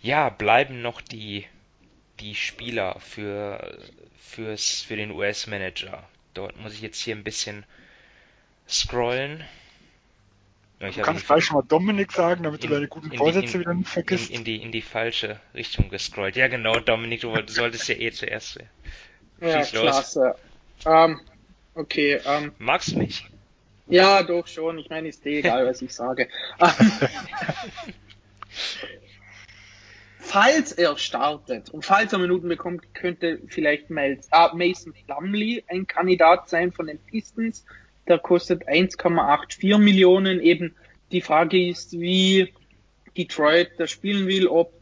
ja, bleiben noch die, die Spieler für, fürs, für den US-Manager. Dort muss ich jetzt hier ein bisschen scrollen. Ich Du habe kannst gleich schon mal Dominik sagen, damit du in- deine guten in Vorsätze in- wieder nicht in, vergisst. in, die, in die falsche Richtung gescrollt. Ja, genau, Dominik, du wolltest- solltest ja eh zuerst. Ja, Schieß los. Ähm, okay, ähm, Magst du nicht? ja, doch schon. Ich meine, ist eh egal, was ich sage. Falls er startet und falls er Minuten bekommt, könnte vielleicht ah, Mason Plumley ein Kandidat sein von den Pistons. Der kostet 1,84 Millionen. Eben die Frage ist, wie Detroit das spielen will, ob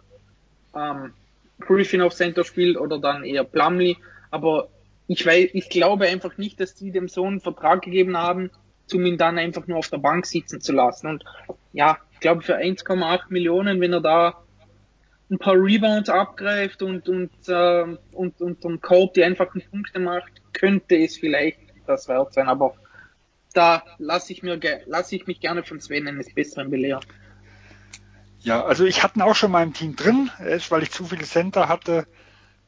ähm, Griffin auf Center spielt oder dann eher Plumley. Aber ich weiß, ich glaube einfach nicht, dass die dem so einen Vertrag gegeben haben, um ihn dann einfach nur auf der Bank sitzen zu lassen. Und ja, ich glaube für 1,8 Millionen, wenn er da ein paar Rebounds abgreift und und äh, und und um Korb die einfachen Punkte macht, könnte es vielleicht das wert sein. Aber da lasse ich mir lasse ich mich gerne von Sven eines Besseren belehren. Ja, also ich hatte ihn auch schon in meinem Team drin. Weil ich zu viele Center hatte,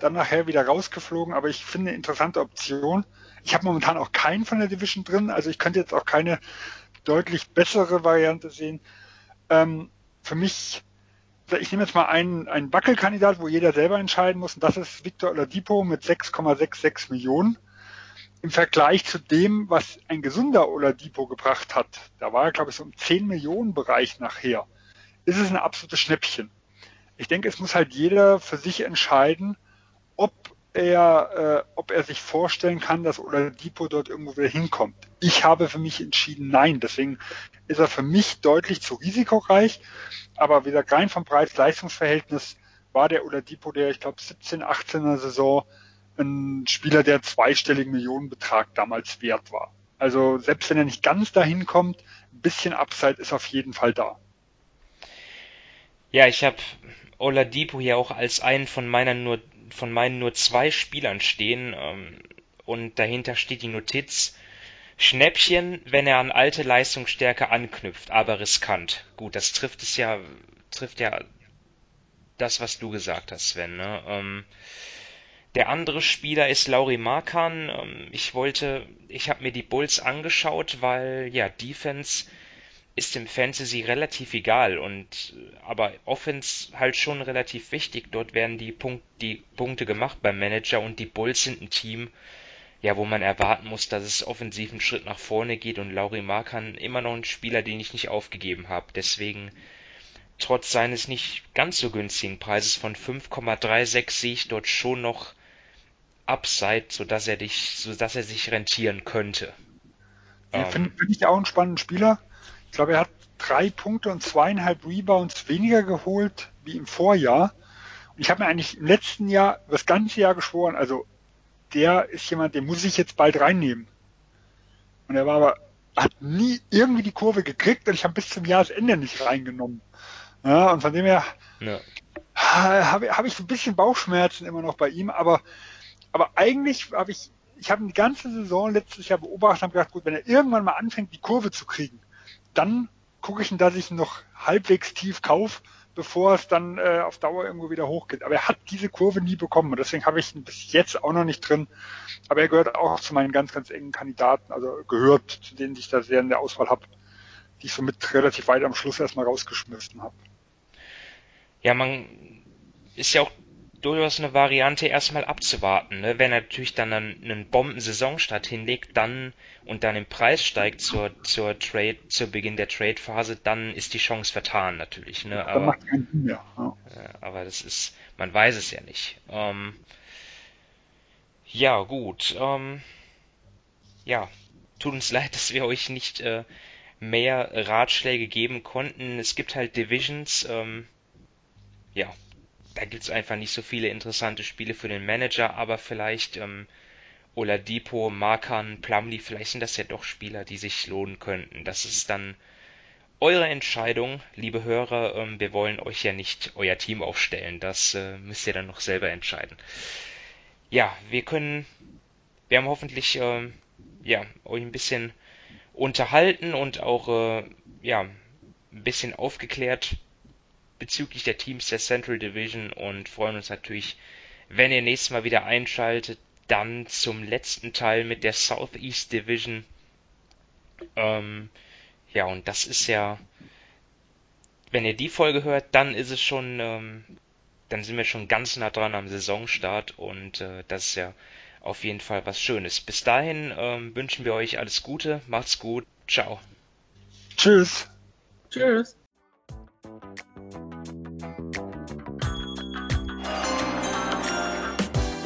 dann nachher wieder rausgeflogen. Aber ich finde eine interessante Option. Ich habe momentan auch keinen von der Division drin. Also ich könnte jetzt auch keine deutlich bessere Variante sehen. Ähm, für mich, ich nehme jetzt mal einen, einen Wackelkandidat, wo jeder selber entscheiden muss. Und das ist Victor Oladipo mit 6,66 Millionen. Im Vergleich zu dem, was ein gesunder Oladipo gebracht hat, da war er, glaube ich, so im 10 Millionen Bereich nachher ist es ein absolutes Schnäppchen. Ich denke, es muss halt jeder für sich entscheiden, ob er, äh, ob er sich vorstellen kann, dass Oladipo dort irgendwo wieder hinkommt. Ich habe für mich entschieden, nein. Deswegen ist er für mich deutlich zu risikoreich. Aber wieder rein vom Preis-Leistungs-Verhältnis war der Oladipo, der ich glaube 17, 18er Saison ein Spieler, der zweistelligen Millionenbetrag damals wert war. Also selbst wenn er nicht ganz dahin kommt, ein bisschen Upside ist auf jeden Fall da. Ja, ich habe Oladipo hier auch als einen von meiner nur von meinen nur zwei Spielern stehen ähm, und dahinter steht die Notiz Schnäppchen, wenn er an alte Leistungsstärke anknüpft, aber riskant. Gut, das trifft es ja trifft ja das, was du gesagt hast, Sven. Ne? Ähm, der andere Spieler ist Lauri Markan. Ähm, ich wollte, ich habe mir die Bulls angeschaut, weil ja Defense ist im Fantasy relativ egal und aber Offense halt schon relativ wichtig. Dort werden die, Punkt, die Punkte gemacht beim Manager und die Bulls sind ein Team, ja, wo man erwarten muss, dass es offensiv einen Schritt nach vorne geht und Lauri Markan immer noch ein Spieler, den ich nicht aufgegeben habe. Deswegen trotz seines nicht ganz so günstigen Preises von 5,36 sehe ich dort schon noch Upside, sodass er dich, sodass er sich rentieren könnte. Ja, Ähm, Finde find ich auch einen spannenden Spieler. Ich glaube, er hat drei Punkte und zweieinhalb Rebounds weniger geholt wie im Vorjahr. Und ich habe mir eigentlich im letzten Jahr, das ganze Jahr geschworen, also der ist jemand, den muss ich jetzt bald reinnehmen. Und er war aber, hat nie irgendwie die Kurve gekriegt und ich habe bis zum Jahresende nicht reingenommen. Ja, und von dem her ja. habe hab ich so ein bisschen Bauchschmerzen immer noch bei ihm, aber, aber eigentlich habe ich, ich habe die ganze Saison letztes Jahr beobachtet und habe gedacht, gut, wenn er irgendwann mal anfängt, die Kurve zu kriegen, dann gucke ich ihn, dass ich ihn noch halbwegs tief kaufe, bevor es dann äh, auf Dauer irgendwo wieder hochgeht. Aber er hat diese Kurve nie bekommen und deswegen habe ich ihn bis jetzt auch noch nicht drin. Aber er gehört auch zu meinen ganz, ganz engen Kandidaten, also gehört zu denen, die ich da sehr in der Auswahl habe, die ich somit relativ weit am Schluss erstmal rausgeschmissen habe. Ja, man ist ja auch durchaus eine Variante, erstmal abzuwarten. Ne? Wenn er natürlich dann einen, einen Bomben-Saisonstart hinlegt, dann und dann im Preis steigt zur, zur Trade, zu Beginn der Trade-Phase, dann ist die Chance vertan natürlich. Ne? Aber, macht keinen Sinn mehr. Ja. aber das ist, man weiß es ja nicht. Ähm, ja, gut. Ähm, ja, tut uns leid, dass wir euch nicht äh, mehr Ratschläge geben konnten. Es gibt halt Divisions. Ähm, ja, da gibt's einfach nicht so viele interessante Spiele für den Manager, aber vielleicht ähm, Oladipo, Markan, Plumlee, vielleicht sind das ja doch Spieler, die sich lohnen könnten. Das ist dann eure Entscheidung, liebe Hörer. Ähm, wir wollen euch ja nicht euer Team aufstellen. Das äh, müsst ihr dann noch selber entscheiden. Ja, wir können, wir haben hoffentlich ähm, ja euch ein bisschen unterhalten und auch äh, ja ein bisschen aufgeklärt bezüglich der Teams der Central Division und freuen uns natürlich, wenn ihr nächstes Mal wieder einschaltet, dann zum letzten Teil mit der Southeast Division. Ähm, ja, und das ist ja, wenn ihr die Folge hört, dann ist es schon, ähm, dann sind wir schon ganz nah dran am Saisonstart und äh, das ist ja auf jeden Fall was Schönes. Bis dahin ähm, wünschen wir euch alles Gute, macht's gut, ciao. Tschüss. Tschüss.